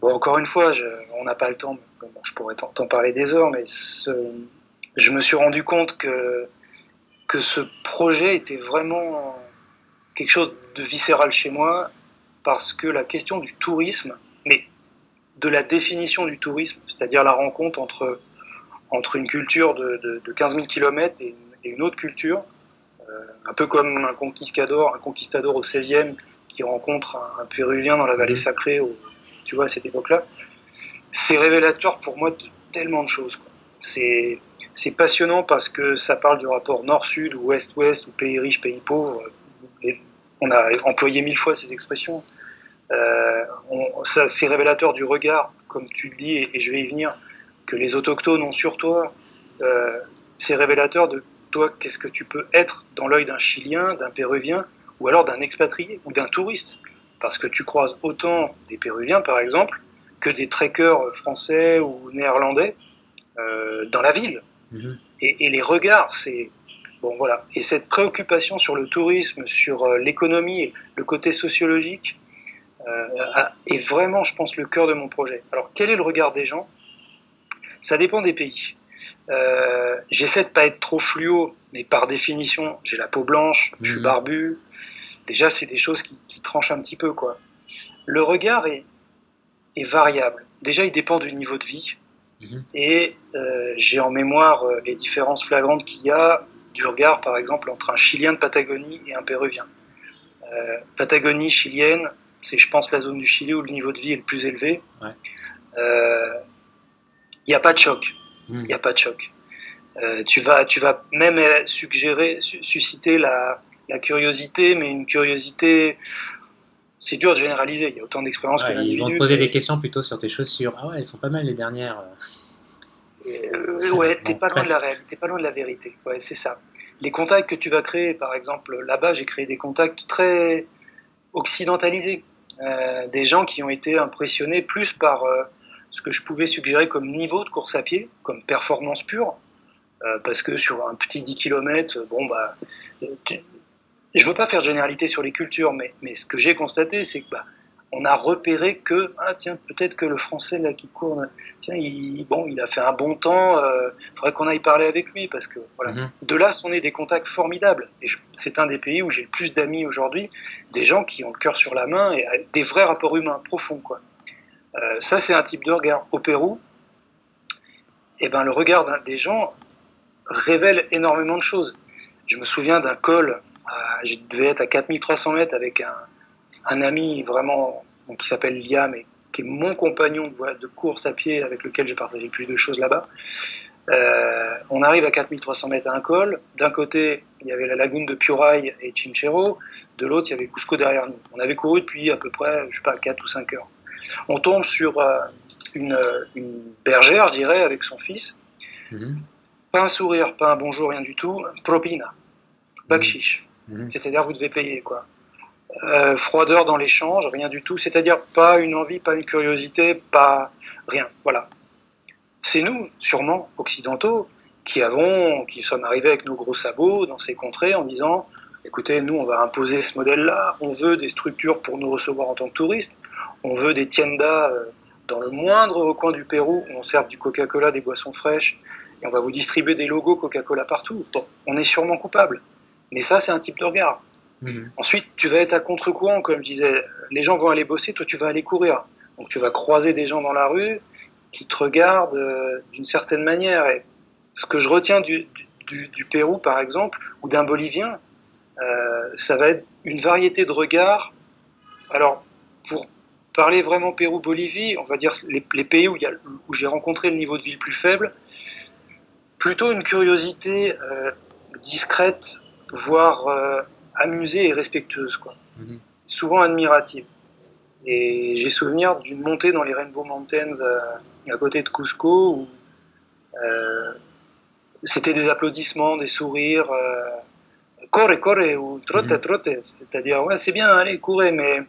bon encore une fois, on n'a pas le temps, je pourrais t'en parler des heures, mais je me suis rendu compte que que ce projet était vraiment quelque chose de viscéral chez moi parce que la question du tourisme, mais de la définition du tourisme, c'est-à-dire la rencontre entre, entre une culture de, de, 15 000 km et une, autre culture, euh, un peu comme un conquistador, un conquistador au 16e qui rencontre un, Péruvien dans la vallée mmh. sacrée, tu vois, à cette époque-là, c'est révélateur pour moi de tellement de choses. C'est passionnant parce que ça parle du rapport nord-sud ou ouest-ouest ou pays riche, pays pauvre. on a employé mille fois ces expressions. Euh, c'est révélateur du regard, comme tu le dis, et, je vais y venir, que les autochtones ont sur toi. Euh, c'est révélateur de toi, qu'est-ce que tu peux être dans l'œil d'un Chilien, d'un Péruvien, ou alors d'un expatrié ou d'un touriste. Parce que tu croises autant des Péruviens, par exemple, que des trekkers français ou néerlandais euh, dans la ville. Mhm. Et, les regards, c'est. Bon, voilà. Et cette préoccupation sur le tourisme, sur euh, l'économie, le côté sociologique, euh, est vraiment, je pense, le cœur de mon projet. Alors, quel est le regard des gens? Ça dépend des pays. J'essaie de pas être trop fluo, mais par définition, j'ai la peau blanche, je suis mhm. barbu. Déjà, c'est des choses qui, tranchent un petit peu, quoi. Le regard est, est variable. Déjà, il dépend du niveau de vie. Mhm. Et euh, j'ai en mémoire euh, les différences flagrantes qu'il y a du regard, par exemple, entre un Chilien de Patagonie et un Péruvien. Euh, Patagonie chilienne, c'est, je pense, la zone du Chili où le niveau de vie est le plus élevé. Il n'y a pas de choc. Il mhm. n'y a pas de choc. tu, vas, tu vas même suggérer, susciter la, la curiosité, mais une curiosité c'est dur de généraliser. Il y a autant d'expériences que Ils vont te poser des questions plutôt sur tes chaussures. Ah ouais, elles sont pas mal les dernières. Euh, ouais, t'es pas loin de la réalité, pas loin de la vérité. Ouais, c'est ça. Les contacts que tu vas créer, par exemple, là-bas, j'ai créé des contacts très occidentalisés. Euh, des gens qui ont été impressionnés plus par euh, ce que je pouvais suggérer comme niveau de course à pied, comme performance pure. parce que sur un petit 10 km, bon, bah, je ne veux pas faire généralité sur les cultures, mais, mais ce que j'ai constaté, c'est que bah, on a repéré que ah tiens peut-être que le français là qui court tiens il, bon il a fait un bon temps il euh, faudrait qu'on aille parler avec lui parce que voilà. Mhm. de là sont nés des contacts formidables. Et c'est un des pays où j'ai le plus d'amis aujourd'hui des gens qui ont le cœur sur la main et des vrais rapports humains profonds quoi. Euh, ça c'est un type de regard. Au Pérou eh ben le regard des gens révèle énormément de choses. Je me souviens d'un col je devais être à 4300 mètres avec un, un ami vraiment qui s'appelle Liam et qui est mon compagnon de, de, course à pied avec lequel j'ai partagé plus de choses là-bas. Euh, on arrive à 4300 mètres à un col. D'un côté, il y avait la lagune de Piuraï et Chinchero. De l'autre, il y avait Cusco derrière nous. On avait couru depuis à peu près, je sais pas, 4 ou 5 heures. On tombe sur euh, une, bergère, je dirais, avec son fils. Mhm. Pas un sourire, pas un bonjour, rien du tout. Propina, bakshish. Mhm. C'est-à-dire, vous devez payer, quoi. Euh, froideur dans l'échange, rien du tout. C'est-à-dire, pas une envie, pas une curiosité, pas rien. Voilà. C'est nous, sûrement, occidentaux, qui avons, qui sommes arrivés avec nos gros sabots dans ces contrées en disant écoutez, nous, on va imposer ce modèle-là, on veut des structures pour nous recevoir en tant que touristes, on veut des tiendas euh, dans le moindre coin du Pérou où on sert du Coca-Cola, des boissons fraîches, et on va vous distribuer des logos Coca-Cola partout. Bon, on est sûrement coupable. Mais ça, c'est un type de regard. Mhm. Ensuite, tu vas être à contre-courant, comme je disais. Les gens vont aller bosser, toi, tu vas aller courir. Donc, tu vas croiser des gens dans la rue qui te regardent euh, d'une certaine manière. Et ce que je retiens du, du, Pérou, par exemple, ou d'un Bolivien, euh, ça va être une variété de regards. Alors, pour parler vraiment Pérou-Bolivie, on va dire les, les pays où, où j'ai rencontré le niveau de vie le plus faible, plutôt une curiosité euh, discrète, voire euh, amusée et respectueuse, quoi. Mhm. Souvent admirative. Et j'ai souvenir d'une montée dans les Rainbow Mountains euh, à côté de Cusco où, euh, c'était des applaudissements, des sourires. Corre, corre, ou trotte, Mhm. trotte. C'est-à-dire, ouais, c'est bien, allez, courez, mais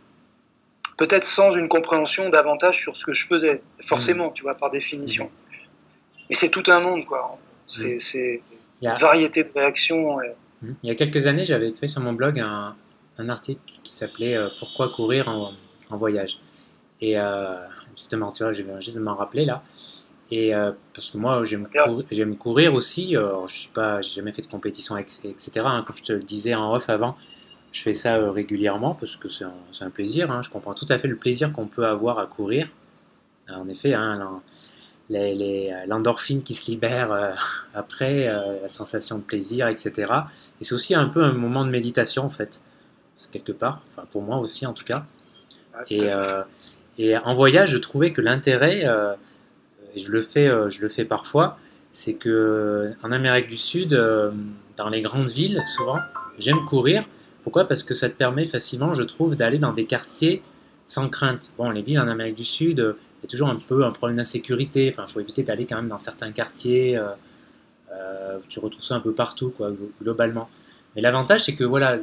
peut-être sans une compréhension davantage sur ce que je faisais. Forcément, tu vois, par définition. Mais c'est tout un monde, quoi. C'est Mhm. une variété de réactions. et- Mhm. Il y a quelques années, j'avais écrit sur mon blog un, un article qui s'appelait euh, Pourquoi courir en, en voyage Et euh, justement, tu vois, je viens juste de m'en rappeler là. Et euh, parce que moi, j'aime courir, aussi. euh, je suis pas, j'ai jamais fait de compétition, etc. hein. Comme je te le disais en off avant, je fais ça euh, régulièrement parce que c'est un, plaisir. hein. Je comprends tout à fait le plaisir qu'on peut avoir à courir. Euh, En effet, hein, les- les- euh, l'endorphine qui se libère euh, après, euh, la sensation de plaisir, etc. Et c'est aussi un peu un moment de méditation en fait, quelque part, enfin pour moi aussi en tout cas. Et, en voyage, je trouvais que l'intérêt, et je le fais, je le fais parfois, c'est que en Amérique du Sud, dans les grandes villes, souvent, j'aime courir. Pourquoi? Parce que ça te permet facilement, je trouve, d'aller dans des quartiers sans crainte. Bon, les villes en Amérique du Sud, y a toujours un peu un problème d'insécurité. Enfin, faut éviter d'aller quand même dans certains quartiers. euh, euh, tu retrouves ça un peu partout, quoi, glo- globalement. Mais l'avantage, c'est que voilà,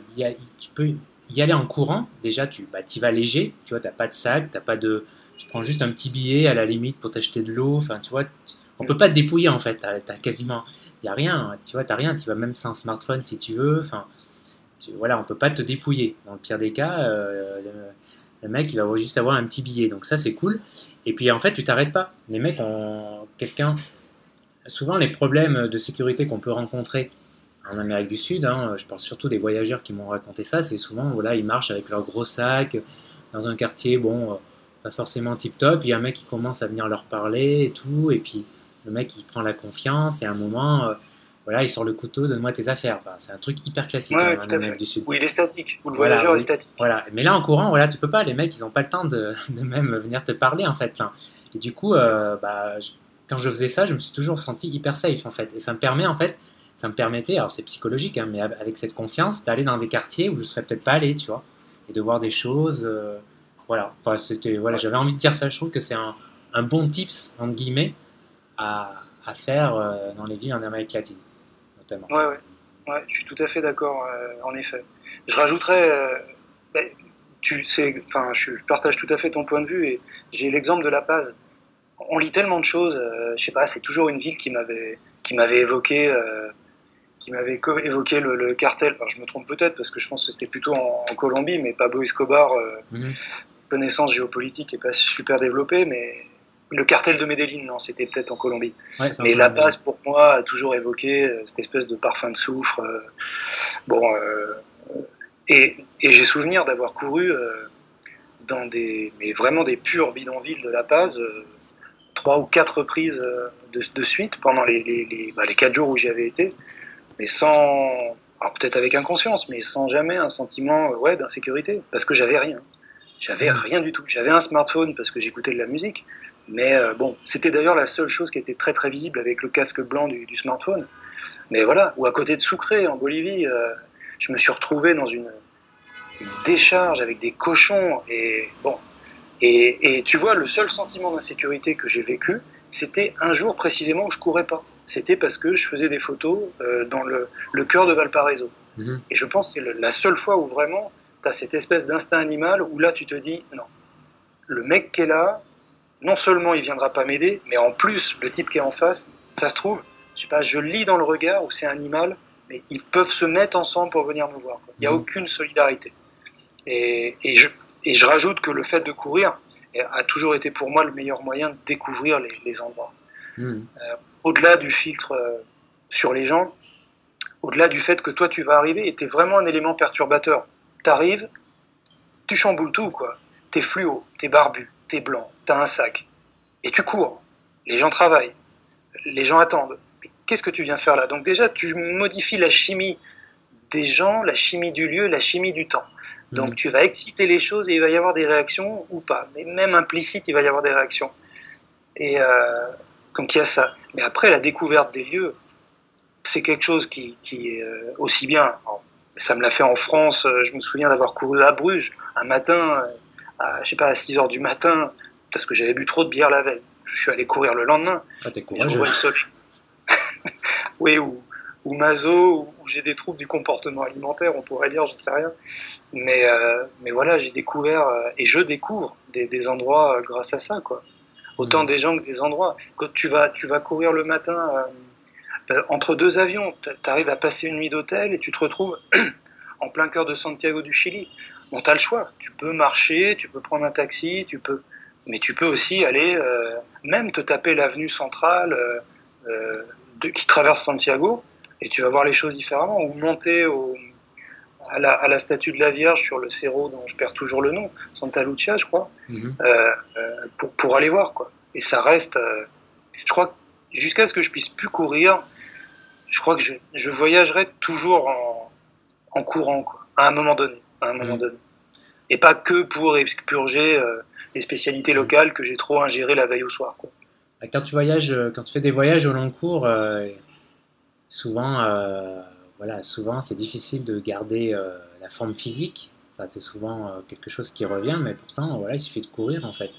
tu peux y aller en courant. Déjà, tu bah, y vas léger. Tu vois, t'as pas de sac, t'as pas de. Tu prends juste un petit billet à la limite pour t'acheter de l'eau. Enfin, tu vois, on peut pas te dépouiller en fait. T'as as quasiment, y a rien. Tu vois, t'as rien. Tu vas même sans smartphone si tu veux. Enfin, voilà, on peut pas te dépouiller. Dans le pire des cas, euh, le, le mec, il va juste avoir un petit billet. Donc ça, c'est cool. Et puis en fait, tu t'arrêtes pas. Les mecs ont quelqu'un. Souvent, les problèmes de sécurité qu'on peut rencontrer en Amérique du Sud, hein, je parle surtout des voyageurs qui m'ont raconté ça, c'est souvent, voilà, ils marchent avec leur gros sac dans un quartier, bon, euh, pas forcément tip-top, il y a un mec qui commence à venir leur parler et tout, et puis le mec il prend la confiance, et à un moment, euh, voilà, il sort le couteau, donne-moi tes affaires. Enfin, c'est un truc hyper classique Ouais, hein, en Amérique du Sud. Où il est statique, où le Voilà, voyageur est statique. Voilà, mais là en courant, voilà, tu peux pas, les mecs ils ont pas le temps de, de même venir te parler en fait. Enfin, Et du coup, euh, bah, je- quand je faisais ça, je me suis toujours senti hyper safe en fait. Et ça me permet en fait, ça me permettait, alors c'est psychologique, hein, mais av- avec cette confiance, d'aller dans des quartiers où je serais peut-être pas allé, tu vois, et de voir des choses. euh, voilà, enfin, c'était, voilà, j'avais envie de dire ça. Je trouve que c'est un, un bon tips entre guillemets à, à faire euh, dans les villes en Amérique latine, notamment. Ouais, ouais. Ouais, je suis tout à fait d'accord, euh, en effet. Je rajouterais, euh, ben, tu sais, enfin, je, je partage tout à fait ton point de vue et j'ai l'exemple de La Paz. On lit tellement de choses, euh, je sais pas, c'est toujours une ville qui m'avait, qui m'avait évoqué, qui m'avait évoqué le, le cartel. Je me trompe peut-être parce que je pense que c'était plutôt en, en Colombie, mais Pablo Escobar, Mhm. connaissance géopolitique est pas super développée, mais le cartel de Medellín, non, c'était peut-être en Colombie. Ouais, Mais La Paz, pour moi, a toujours évoqué euh, cette espèce de parfum de soufre. euh, bon, euh, et, et j'ai souvenir d'avoir couru dans des, mais vraiment des purs bidonvilles de La Paz, trois ou quatre reprises de, de suite pendant les, les, les, bah, les quatre jours où j'y avais été, mais sans, alors peut-être avec inconscience, mais sans jamais un sentiment ouais, d'insécurité, parce que j'avais rien. J'avais rien du tout. J'avais un smartphone parce que j'écoutais de la musique, mais euh, bon, c'était d'ailleurs la seule chose qui était très très visible avec le casque blanc du, du smartphone. Mais voilà, ou à côté de Sucre, en Bolivie, euh, je me suis retrouvé dans une, une décharge avec des cochons. Et bon, et, et tu vois, le seul sentiment d'insécurité que j'ai vécu, c'était un jour précisément où je courais pas. C'était parce que je faisais des photos euh, dans le, le cœur de Valparaiso. Mhm. Et je pense que c'est la seule fois où vraiment tu as cette espèce d'instinct animal où là tu te dis non, le mec qui est là, non seulement il viendra pas m'aider, mais en plus le type qui est en face, ça se trouve, je sais pas, je lis dans le regard où c'est animal, mais ils peuvent se mettre ensemble pour venir me voir. quoi. Il n'y a Mhm. aucune solidarité. Et, et, je, et je rajoute que le fait de courir a toujours été pour moi le meilleur moyen de découvrir les, les endroits Mhm. au-delà du filtre euh, sur les gens, au-delà du fait que toi tu vas arriver et tu es vraiment un élément perturbateur. Tu arrives, tu chamboules tout, quoi. T'es fluo, t'es barbu, t'es blanc, t'as un sac. Et tu cours. Les gens travaillent. Les gens attendent. Qu'est-ce que tu viens faire là? Donc déjà, tu modifies la chimie des gens, la chimie du lieu, la chimie du temps. Donc Mhm. tu vas exciter les choses et il va y avoir des réactions ou pas. Mais même implicite, il va y avoir des réactions. Et euh, donc il y a ça. Mais après, la découverte des lieux, c'est quelque chose qui, qui est euh, aussi bien. ça me l'a fait en France. euh, Je me souviens d'avoir couru à Bruges un matin, à, je sais pas, à 6 heures du matin, parce que j'avais bu trop de bière la veille. Je suis allé courir le lendemain. Ah, t'es courageux. oui, ou, ou maso, ou j'ai des troubles du comportement alimentaire, on pourrait dire, je ne sais rien. Mais, euh, mais voilà, j'ai découvert, euh, et je découvre des, des endroits euh, grâce à ça, quoi. Autant mmh. des gens que des endroits. Quand tu vas, tu vas courir le matin entre deux avions, tu arrives à passer une nuit d'hôtel et tu te retrouves en plein cœur de Santiago du Chili. Bon, tu as le choix. Tu peux marcher, tu peux prendre un taxi, tu peux... mais tu peux aussi aller, même te taper l'avenue centrale de, qui traverse Santiago et tu vas voir les choses différemment. Ou monter au, à, la, à, la, statue de la Vierge sur le cerro dont je perds toujours le nom, Santa Lucia, je crois, mhm. euh, euh, pour, pour, aller voir. Quoi. Et ça reste, euh, je crois, jusqu'à ce que je puisse plus courir, je crois que je, je voyagerai toujours en, en courant, quoi, à un moment donné. À un moment mhm. donné. Et pas que pour expurger euh, les spécialités locales que j'ai trop ingérées la veille au soir. Quoi. Quand tu voyages, quand tu fais des voyages au long cours, souvent, euh, voilà, souvent c'est difficile de garder euh, la forme physique. Enfin, c'est souvent euh, quelque chose qui revient, mais pourtant, voilà, il suffit de courir en fait.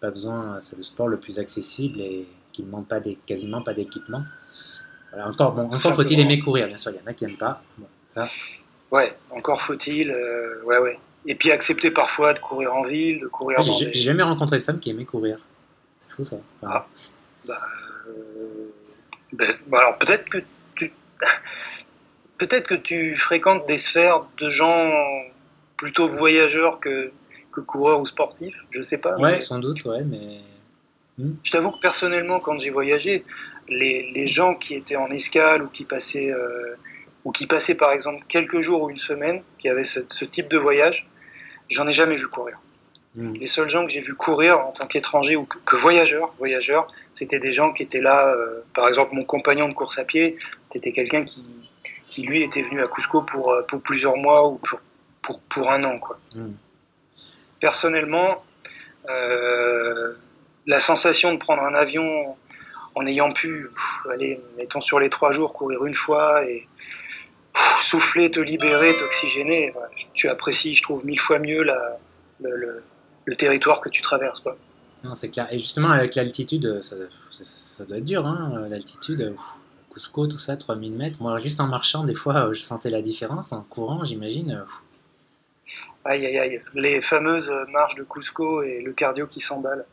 Pas besoin, c'est le sport le plus accessible et qui ne demande pas des, quasiment pas d'équipement. Voilà, encore, bon, encore faut-il aimer courir, bien sûr. Il y en a qui n'aiment pas. Bon, ça. Ouais, encore faut-il, ouais, ouais. Et puis accepter parfois de courir en ville, de courir. Ouais, j'ai jamais rencontré de femme qui aimait courir. C'est fou ça. Enfin, ah, bah, ben, bah, alors peut-être que peut-être que tu fréquentes des sphères de gens plutôt voyageurs que, que coureurs ou sportifs, je sais pas. Ouais, sans doute, ouais, mais. Hmm. Je t'avoue que personnellement, quand j'ai voyagé, les, les, gens qui étaient en escale ou qui passaient, euh, ou qui passaient par exemple quelques jours ou une semaine, qui avaient ce, ce type de voyage, j'en ai jamais vu courir. Hmm. Les seuls gens que j'ai vu courir en tant qu'étranger ou que, que voyageurs, voyageurs, c'était des gens qui étaient là. Euh, par exemple, mon compagnon de course à pied, c'était quelqu'un qui, qui lui était venu à Cusco pour, euh, pour plusieurs mois ou pour, pour, pour un an. Quoi. Mm. Personnellement, euh, la sensation de prendre un avion en ayant pu, aller, mettons sur les trois jours, courir une fois et souffler, te libérer, t'oxygéner, tu apprécies, je trouve, mille fois mieux la, le, le, territoire que tu traverses. Quoi. Non, c'est clair. Et justement, avec l'altitude, ça, ça, doit être dur, hein, l'altitude. Cusco, tout ça, 3000 mètres. Moi, juste en marchant, des fois, euh, je sentais la différence. En courant, j'imagine. Euh, aïe, aïe, aïe. Les fameuses marches de Cusco et le cardio qui s'emballe.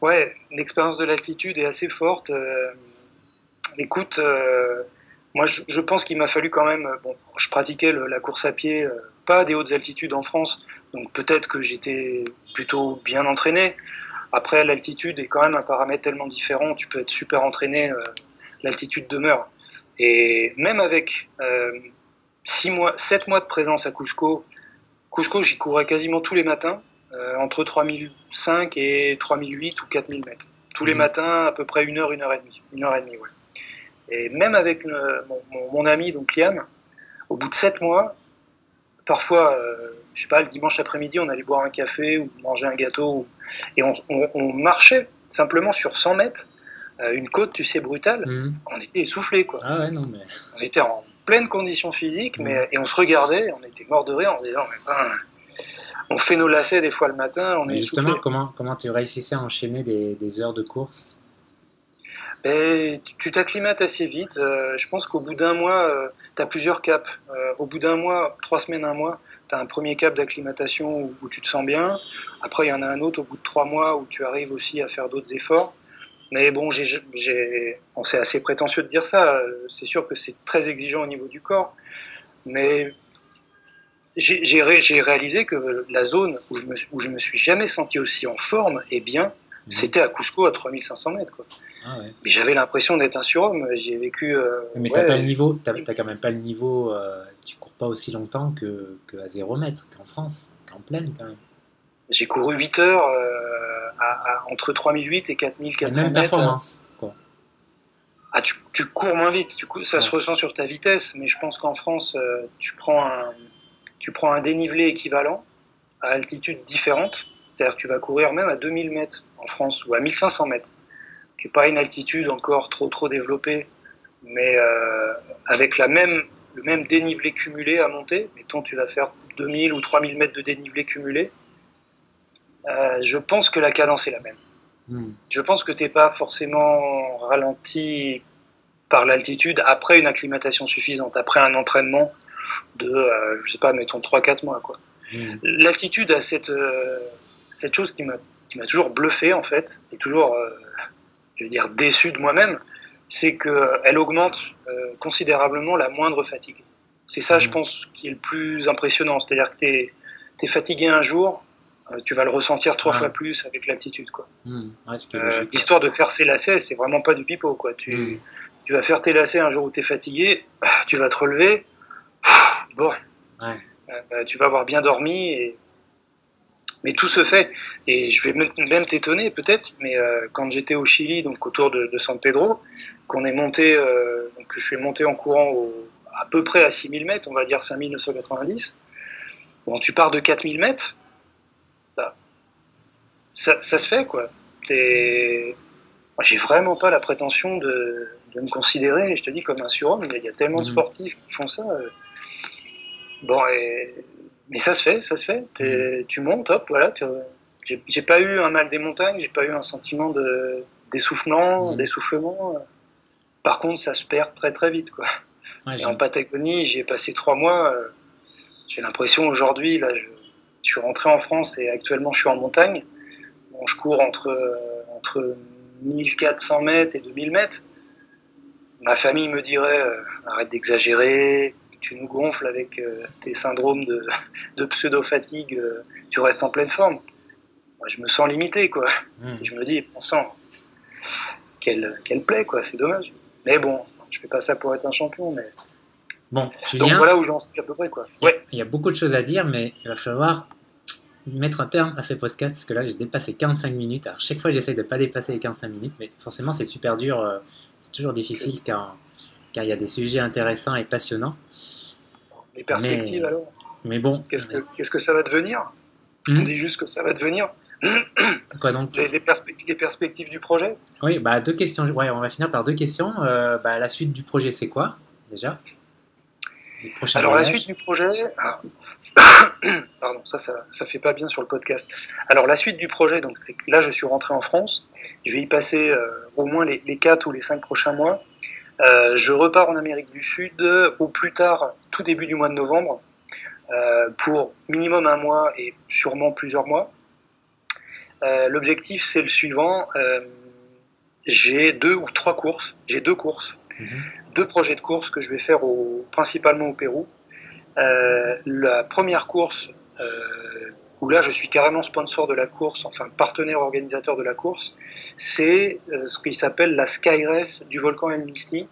Ouais, l'expérience de l'altitude est assez forte. Euh, écoute, moi, je, pense qu'il m'a fallu quand même. Bon, je pratiquais la course à pied, pas des hautes altitudes en France, donc peut-être que j'étais plutôt bien entraîné. Après, l'altitude est quand même un paramètre tellement différent. Tu peux être super entraîné l'altitude demeure. Et même avec euh, six mois, 7 mois de présence à Cusco, Cusco, j'y courais quasiment tous les matins, euh, entre 3005 et 3008 ou 4000 mètres. Tous les mhm. matins, à peu près une heure, une heure et demie. Une heure et demie, ouais. Et même avec mon, ami, donc Liam, au bout de 7 mois, parfois, euh, je sais pas, le dimanche après-midi, on allait boire un café ou manger un gâteau, et on, on marchait simplement sur 100 mètres euh, une côte, tu sais, brutale, mhm. on était essoufflé, quoi. Ah ouais, non, mais... On était en pleine condition physique, mais, mhm. et on se regardait, on était mort de rire en se disant, mais on fait nos lacets des fois le matin, on est Justement, comment, comment tu réussissais à enchaîner des, heures de course tu t'acclimates assez vite. Euh, je pense qu'au bout d'un mois, euh, tu as plusieurs caps. au bout d'un mois, trois semaines, un mois, tu as un premier cap d'acclimatation où, tu te sens bien. Après, il y en a un autre au bout de trois mois où tu arrives aussi à faire d'autres efforts. Mais bon, c'est assez prétentieux de dire ça. C'est sûr que c'est très exigeant au niveau du corps. Mais j'ai, réalisé que la zone où je, me, me suis jamais senti aussi en forme et bien, mhm. c'était à Cusco à 3500 mètres. Quoi. Ah Mais j'avais l'impression d'être un surhomme. J'ai vécu. Euh, mais t'as pas le niveau. T'as, quand même pas le niveau. Euh, tu cours pas aussi longtemps que, que à 0 mètre qu'en France, qu'en pleine quand même. J'ai couru 8 heures euh, à, entre 3008 et 4400 même performance, quoi. Ah, tu, tu, cours moins vite, tu, ça se ressent sur ta vitesse, mais je pense qu'en France, tu, prends un, tu prends un dénivelé équivalent à altitude différente, c'est-à-dire que tu vas courir même à 2000 mètres en France ou à 1500 mètres, qui n'est pas une altitude encore trop trop développée, mais euh, avec la même, le même dénivelé cumulé à monter, mettons tu vas faire 2000 ou 3000 mètres de dénivelé cumulé, euh, je pense que la cadence est la même. Hmm. Je pense que tu n'es pas forcément ralenti par l'altitude après une acclimatation suffisante, après un entraînement de, euh, je sais pas, mettons 3-4 mois. quoi. Hmm. L'altitude a cette, euh, cette chose qui m'a qui m'a toujours bluffé en fait, et toujours, euh, je veux dire, déçu de moi-même, c'est qu'elle augmente euh, considérablement la moindre fatigue. C'est ça, je Mhm. pense, qui est le plus impressionnant. C'est-à-dire que tu es, fatigué un jour, euh, tu vas le ressentir trois fois plus avec l'altitude. Ouais, Euh, logique. L'histoire de faire ses lacets, c'est vraiment pas du pipeau. Quoi. Tu, tu vas faire tes lacets un jour où tu es fatigué, tu vas te relever, bon, Ouais. euh, tu vas avoir bien dormi, et... mais tout se fait. Et je vais même t'étonner peut-être, mais euh, quand j'étais au Chili, donc autour de, de San Pedro, qu'on est monté, euh, donc je suis monté en courant au- à peu près à 6000 mètres, on va dire 5990, bon, tu pars de 4000 mètres, bah, ça, ça se fait quoi. T'es- moi, j'ai vraiment pas la prétention de, de me considérer, je te dis, comme un surhomme. Il y a, tellement de Mhm. sportifs qui font ça. euh. Bon, et... mais ça se fait, ça se fait. T'es- Tu montes, hop, voilà. J'ai pas eu un mal des montagnes, j'ai pas eu un sentiment de d'essoufflement, Mhm. d'essoufflement. Par contre, ça se perd très très vite, quoi. Ouais, Et j'ai- en Patagonie, j'y ai passé trois mois. euh, J'ai l'impression aujourd'hui, là, je, je suis rentré en France et actuellement je suis en montagne. Bon, je cours entre, euh, entre 1400 mètres et 2000 mètres. Ma famille me dirait euh, arrête d'exagérer, tu nous gonfles avec euh, tes syndromes de, de pseudo-fatigue, euh, tu restes en pleine forme. Moi, je me sens limité, quoi. Hmm. Et je me dis, bon sang, quelle, quelle plaie, quoi, c'est dommage. Mais bon, je fais pas ça pour être un champion, mais. Bon, Donc Julien, voilà où j'en suis à peu près, quoi. il y a- Ouais. il y a beaucoup de choses à dire, mais il va falloir mettre un terme à ces podcasts parce que là j'ai dépassé 45 minutes. Alors chaque fois j'essaye de pas dépasser les 45 minutes, mais forcément c'est super dur, euh, c'est toujours difficile car car il y a des sujets intéressants et passionnants. Les perspectives Mais- alors Mais bon, Qu'est-ce que, qu'est-ce que ça va devenir? On Hmm, dit juste que ça va devenir. quoi donc? Les, les perspe- les perspectives du projet? Oui, bah deux questions. Ouais, on va finir par deux questions. Euh, bah, la suite du projet c'est quoi déjà? Les Alors la suite du projet. Pardon, ça, ça, ça fait pas bien sur le podcast. Alors la suite du projet, donc c'est que là je suis rentré en France. Je vais y passer euh, au moins les, les 4 ou les 5 prochains mois. Euh, je repars en Amérique du Sud au plus tard, tout début du mois de novembre, euh, pour minimum un mois et sûrement plusieurs mois. Euh, L'objectif c'est le suivant. euh, j'ai deux ou trois courses. J'ai deux courses Mhm. deux projets de course que je vais faire au, principalement au Pérou. Euh, la première course, euh, où là je suis carrément sponsor de la course, enfin partenaire organisateur de la course, c'est euh, ce qui s'appelle la Sky Race du volcan El Misti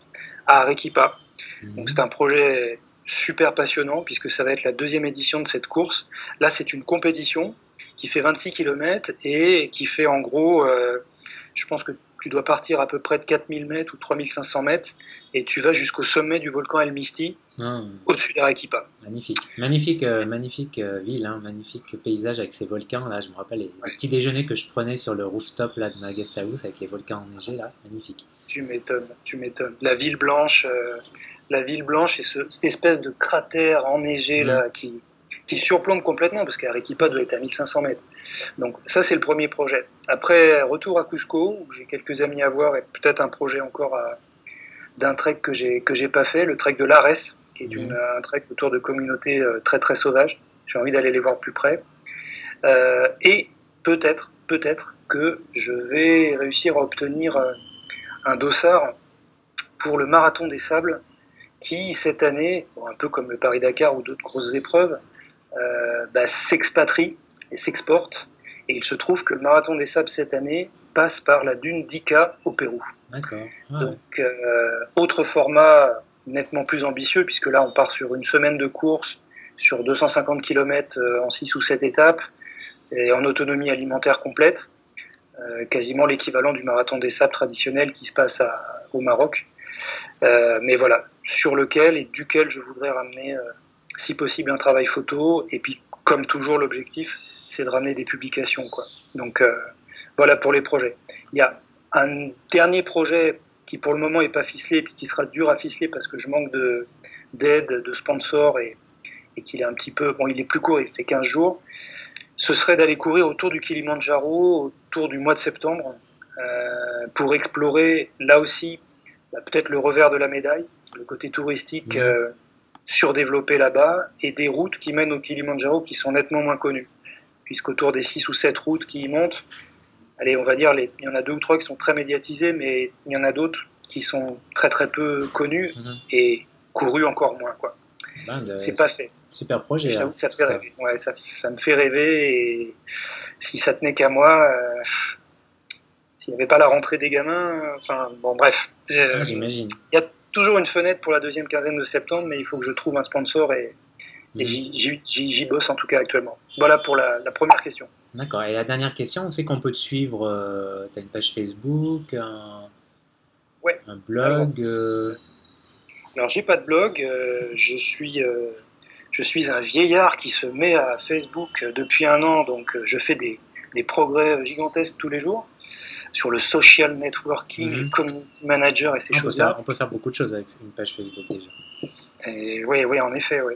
à Arequipa. Mhm. Donc c'est un projet super passionnant puisque ça va être la deuxième édition de cette course. Là c'est une compétition qui fait 26 km et qui fait en gros, euh, je pense que tu dois partir à peu près de 4000 mètres ou 3500 mètres et tu vas jusqu'au sommet du volcan El Misti Ah, au-dessus d'Arequipa. magnifique, magnifique, euh, magnifique euh, ville, hein, magnifique paysage avec ces volcans. Là, je me rappelle les, Ouais. petits déjeuners que je prenais sur le rooftop là, de ma guest house avec les volcans enneigés là, magnifique. Tu m'étonnes, tu m'étonnes. La ville blanche, euh, la ville blanche et ce- cette espèce de cratère enneigé là qui, qui surplombe complètement parce qu'Arequipa doit être à 1500 mètres. Donc ça c'est le premier projet. Après retour à Cusco où j'ai quelques amis à voir et peut-être un projet encore à- d'un trek que j'ai que j'ai pas fait, le trek de l'Ares qui est Mhm. un trek autour de communautés euh, très très sauvages. J'ai envie d'aller les voir plus près. Euh, et peut-être peut-être que je vais réussir à obtenir euh, un dossard pour le marathon des sables qui cette année, bon, un peu comme le Paris-Dakar ou d'autres grosses épreuves, euh, bah, s'expatrie s'exporte. Et il se trouve que le marathon des sables cette année passe par la dune d'Ica au Pérou. D'accord. Ouais. Donc, euh, autre format nettement plus ambitieux, puisque là, on part sur une semaine de course sur 250 km en 6 ou 7 étapes et en autonomie alimentaire complète, euh, quasiment l'équivalent du marathon des sables traditionnel qui se passe à- au Maroc. Euh, mais voilà, sur lequel et duquel je voudrais ramener, euh, si possible, un travail photo. Et puis, comme toujours, l'objectif, c'est de ramener des publications. Quoi. Donc, euh, voilà pour les projets. Il y a un dernier projet qui pour le moment n'est pas ficelé et puis qui sera dur à ficeler parce que je manque de d'aide, de sponsors et, et qu'il est un petit peu bon il est plus court, il fait 15 jours. Ce serait d'aller courir autour du Kilimanjaro autour du mois de septembre euh, pour explorer là aussi bah, peut-être le revers de la médaille, le côté touristique Mhm. euh, surdéveloppé là-bas, et des routes qui mènent au Kilimanjaro qui sont nettement moins connues. Puisqu'autour des 6 ou 7 routes qui y montent, allez, on va dire, les- il y en a deux ou trois qui sont très médiatisées, mais il y en a d'autres qui sont très très peu connues Mhm. et courues encore moins. quoi. Ben, de- C'est pas fait. Super projet. Je hein. ça, te fait Ça- rêver. Ouais, ça, ça me fait rêver et si ça tenait qu'à moi, euh, s'il n'y avait pas la rentrée des gamins, euh, enfin bon bref. J'imagine. Il y a toujours une fenêtre pour la deuxième quinzaine de septembre, mais il faut que je trouve un sponsor et, et Mhm. j'y- bosse en tout cas actuellement. Voilà pour la, la première question. D'accord. Et la dernière question, on sait qu'on peut te suivre. tu as une page Facebook, un, Ouais. un blog. euh, Alors j'ai pas de blog, euh, je suis euh, je suis un vieillard qui se met à Facebook euh, depuis un an, donc euh, je fais des, des progrès gigantesques tous les jours sur le social networking, le community manager et ces choses-là. on peut faire beaucoup de choses avec une page Facebook déjà. Et oui, oui, en effet, oui.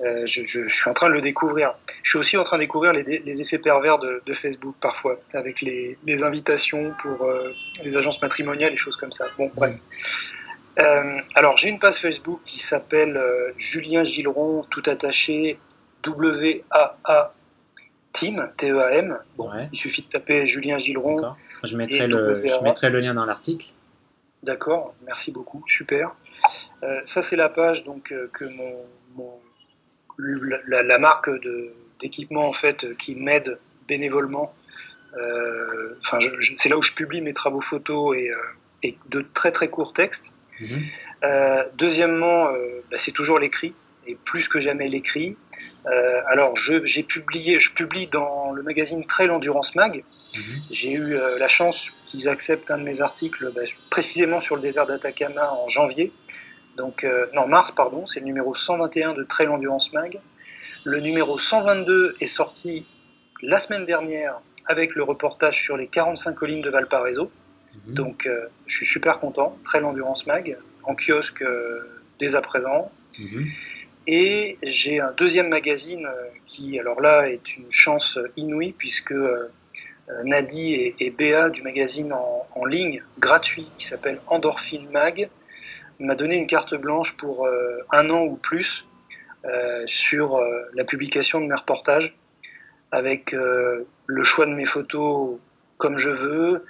Euh, je, je- je suis en train de le découvrir. Je suis aussi en train de découvrir les, effets pervers de, de Facebook parfois, avec les, les invitations pour euh, les agences matrimoniales et choses comme ça. Bon, bref. Euh, alors, j'ai une page Facebook qui s'appelle Julien Gilleron, tout attaché, W-A-A Team, T-E-A-M. Bon, Ouais. il suffit de taper Julien Gilleron. Je mettrai, Et le, je mettrai le lien dans l'article. D'accord, merci beaucoup, super. Ça, c'est la page donc que mon, mon- la, marque d'équipement en fait qui m'aide bénévolement. euh, Enfin, c'est là où je publie mes travaux photos et, euh, et de très très courts textes. Mhm. Euh, deuxièmement, euh, bah, c'est toujours l'écrit et plus que jamais l'écrit. Euh, alors, j'ai publié, je publie dans le magazine Trail Endurance Mag. Mhm. J'ai eu la chance qu'ils acceptent un de mes articles bah, précisément sur le désert d'Atacama en janvier. Donc, euh, non, mars, pardon, c'est le numéro 121 de Trail Endurance Mag. Le numéro 122 est sorti la semaine dernière avec le reportage sur les 45 collines de Valparaiso. Mhm. Donc, euh, je suis super content. Trail Endurance Mag, en kiosque euh, dès à présent. Mhm. Et j'ai un deuxième magazine qui, alors là, est une chance inouïe puisque Nadi et, et Béa du magazine en, en ligne gratuit qui s'appelle Endorphine Mag m'a donné une carte blanche pour euh, un an ou plus euh, sur euh, la publication de mes reportages avec le choix de mes photos comme je veux,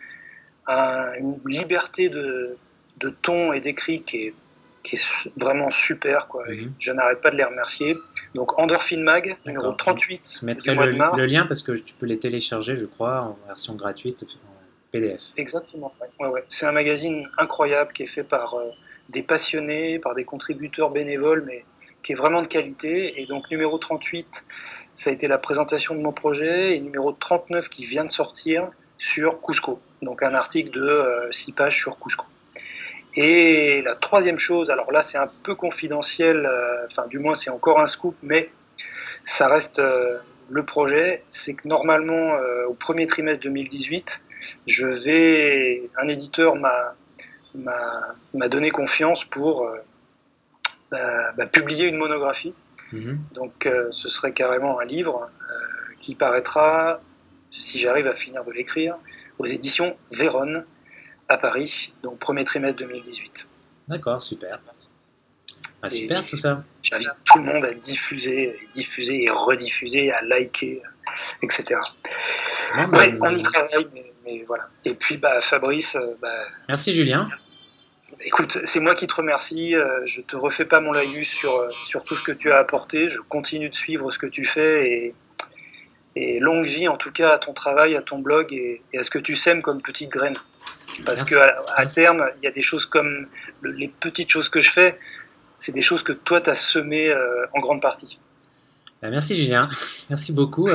un- une liberté de, de ton et d'écrit qui est, qui est su- vraiment super. Quoi. Mhm. Je n'arrête pas de les remercier. Donc Endorphine Mag, numéro D'accord. 38 Je mettrai du mois le, de mars. le lien parce que tu peux les télécharger, je crois, en version gratuite, en PDF. Exactement. ouais. Ouais, ouais. C'est un magazine incroyable qui est fait par des passionnés, par des contributeurs bénévoles, mais qui est vraiment de qualité. Et donc numéro 38, ça a été la présentation de mon projet, et numéro 39 qui vient de sortir sur Cusco. Donc un article de 6 pages sur Cusco. Et la troisième chose, alors là c'est un peu confidentiel, euh, enfin du moins c'est encore un scoop, mais ça reste euh, le projet, c'est que normalement euh, au premier trimestre 2018, je vais, un éditeur m'a m'a donné confiance pour euh, bah, bah, publier une monographie. Mhm. Donc euh, ce serait carrément un livre euh, qui paraîtra, si j'arrive à finir de l'écrire, aux éditions Véronne à Paris, donc premier trimestre 2018. D'accord, super. Ah, Et- super tout ça. J'invite tout le monde à diffuser, diffuser et rediffuser, à liker, etc. Bah, Ouais, on y travaille, mais, mais voilà. Et puis bah, Fabrice, euh, bah, Merci Julien. Écoute, c'est moi qui te remercie. euh, Je te refais pas mon laïus sur, euh, sur tout ce que tu as apporté. Je continue de suivre ce que tu fais et, et longue vie en tout cas à ton travail, à ton blog et, et à ce que tu sèmes comme petite graine. Parce Merci. que à, terme, il y a des choses comme le- les petites choses que je fais, c'est des choses que toi tu as semées euh, en grande partie. Bah, merci Julien. Merci beaucoup.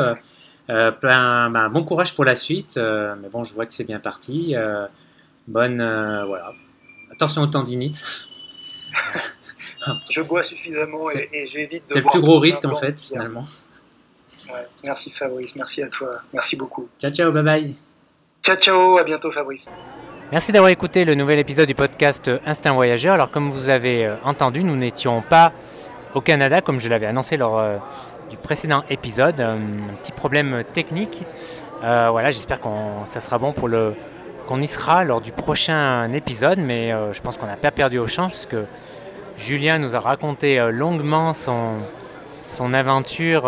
Euh, plein- bah, bon courage pour la suite. euh, mais bon, je vois que c'est bien parti. euh, bonne. euh, voilà. Attention aux tendinites. Je bois suffisamment et, j'évite de C'est le plus gros risque en fait, finalement. Ouais, merci Fabrice, merci à toi, merci beaucoup. Ciao, ciao, bye bye. Ciao ciao, à bientôt Fabrice. Merci d'avoir écouté le nouvel épisode du podcast Instinct Voyageur. Alors comme vous avez entendu, nous n'étions pas au Canada comme je l'avais annoncé lors du précédent épisode. Euh, un petit problème technique. Euh, voilà, j'espère que ça sera bon pour le qu'on y sera lors du prochain épisode, mais euh, je pense qu'on n'a pas perdu au champ puisque Julien nous a raconté longuement son, son aventure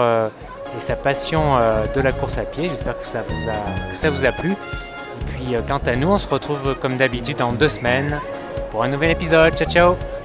et sa passion de la course à pied. J'espère que ça vous a, que ça vous a plu. Et puis quant à nous, on se retrouve comme d'habitude dans deux semaines pour un nouvel épisode. Ciao ciao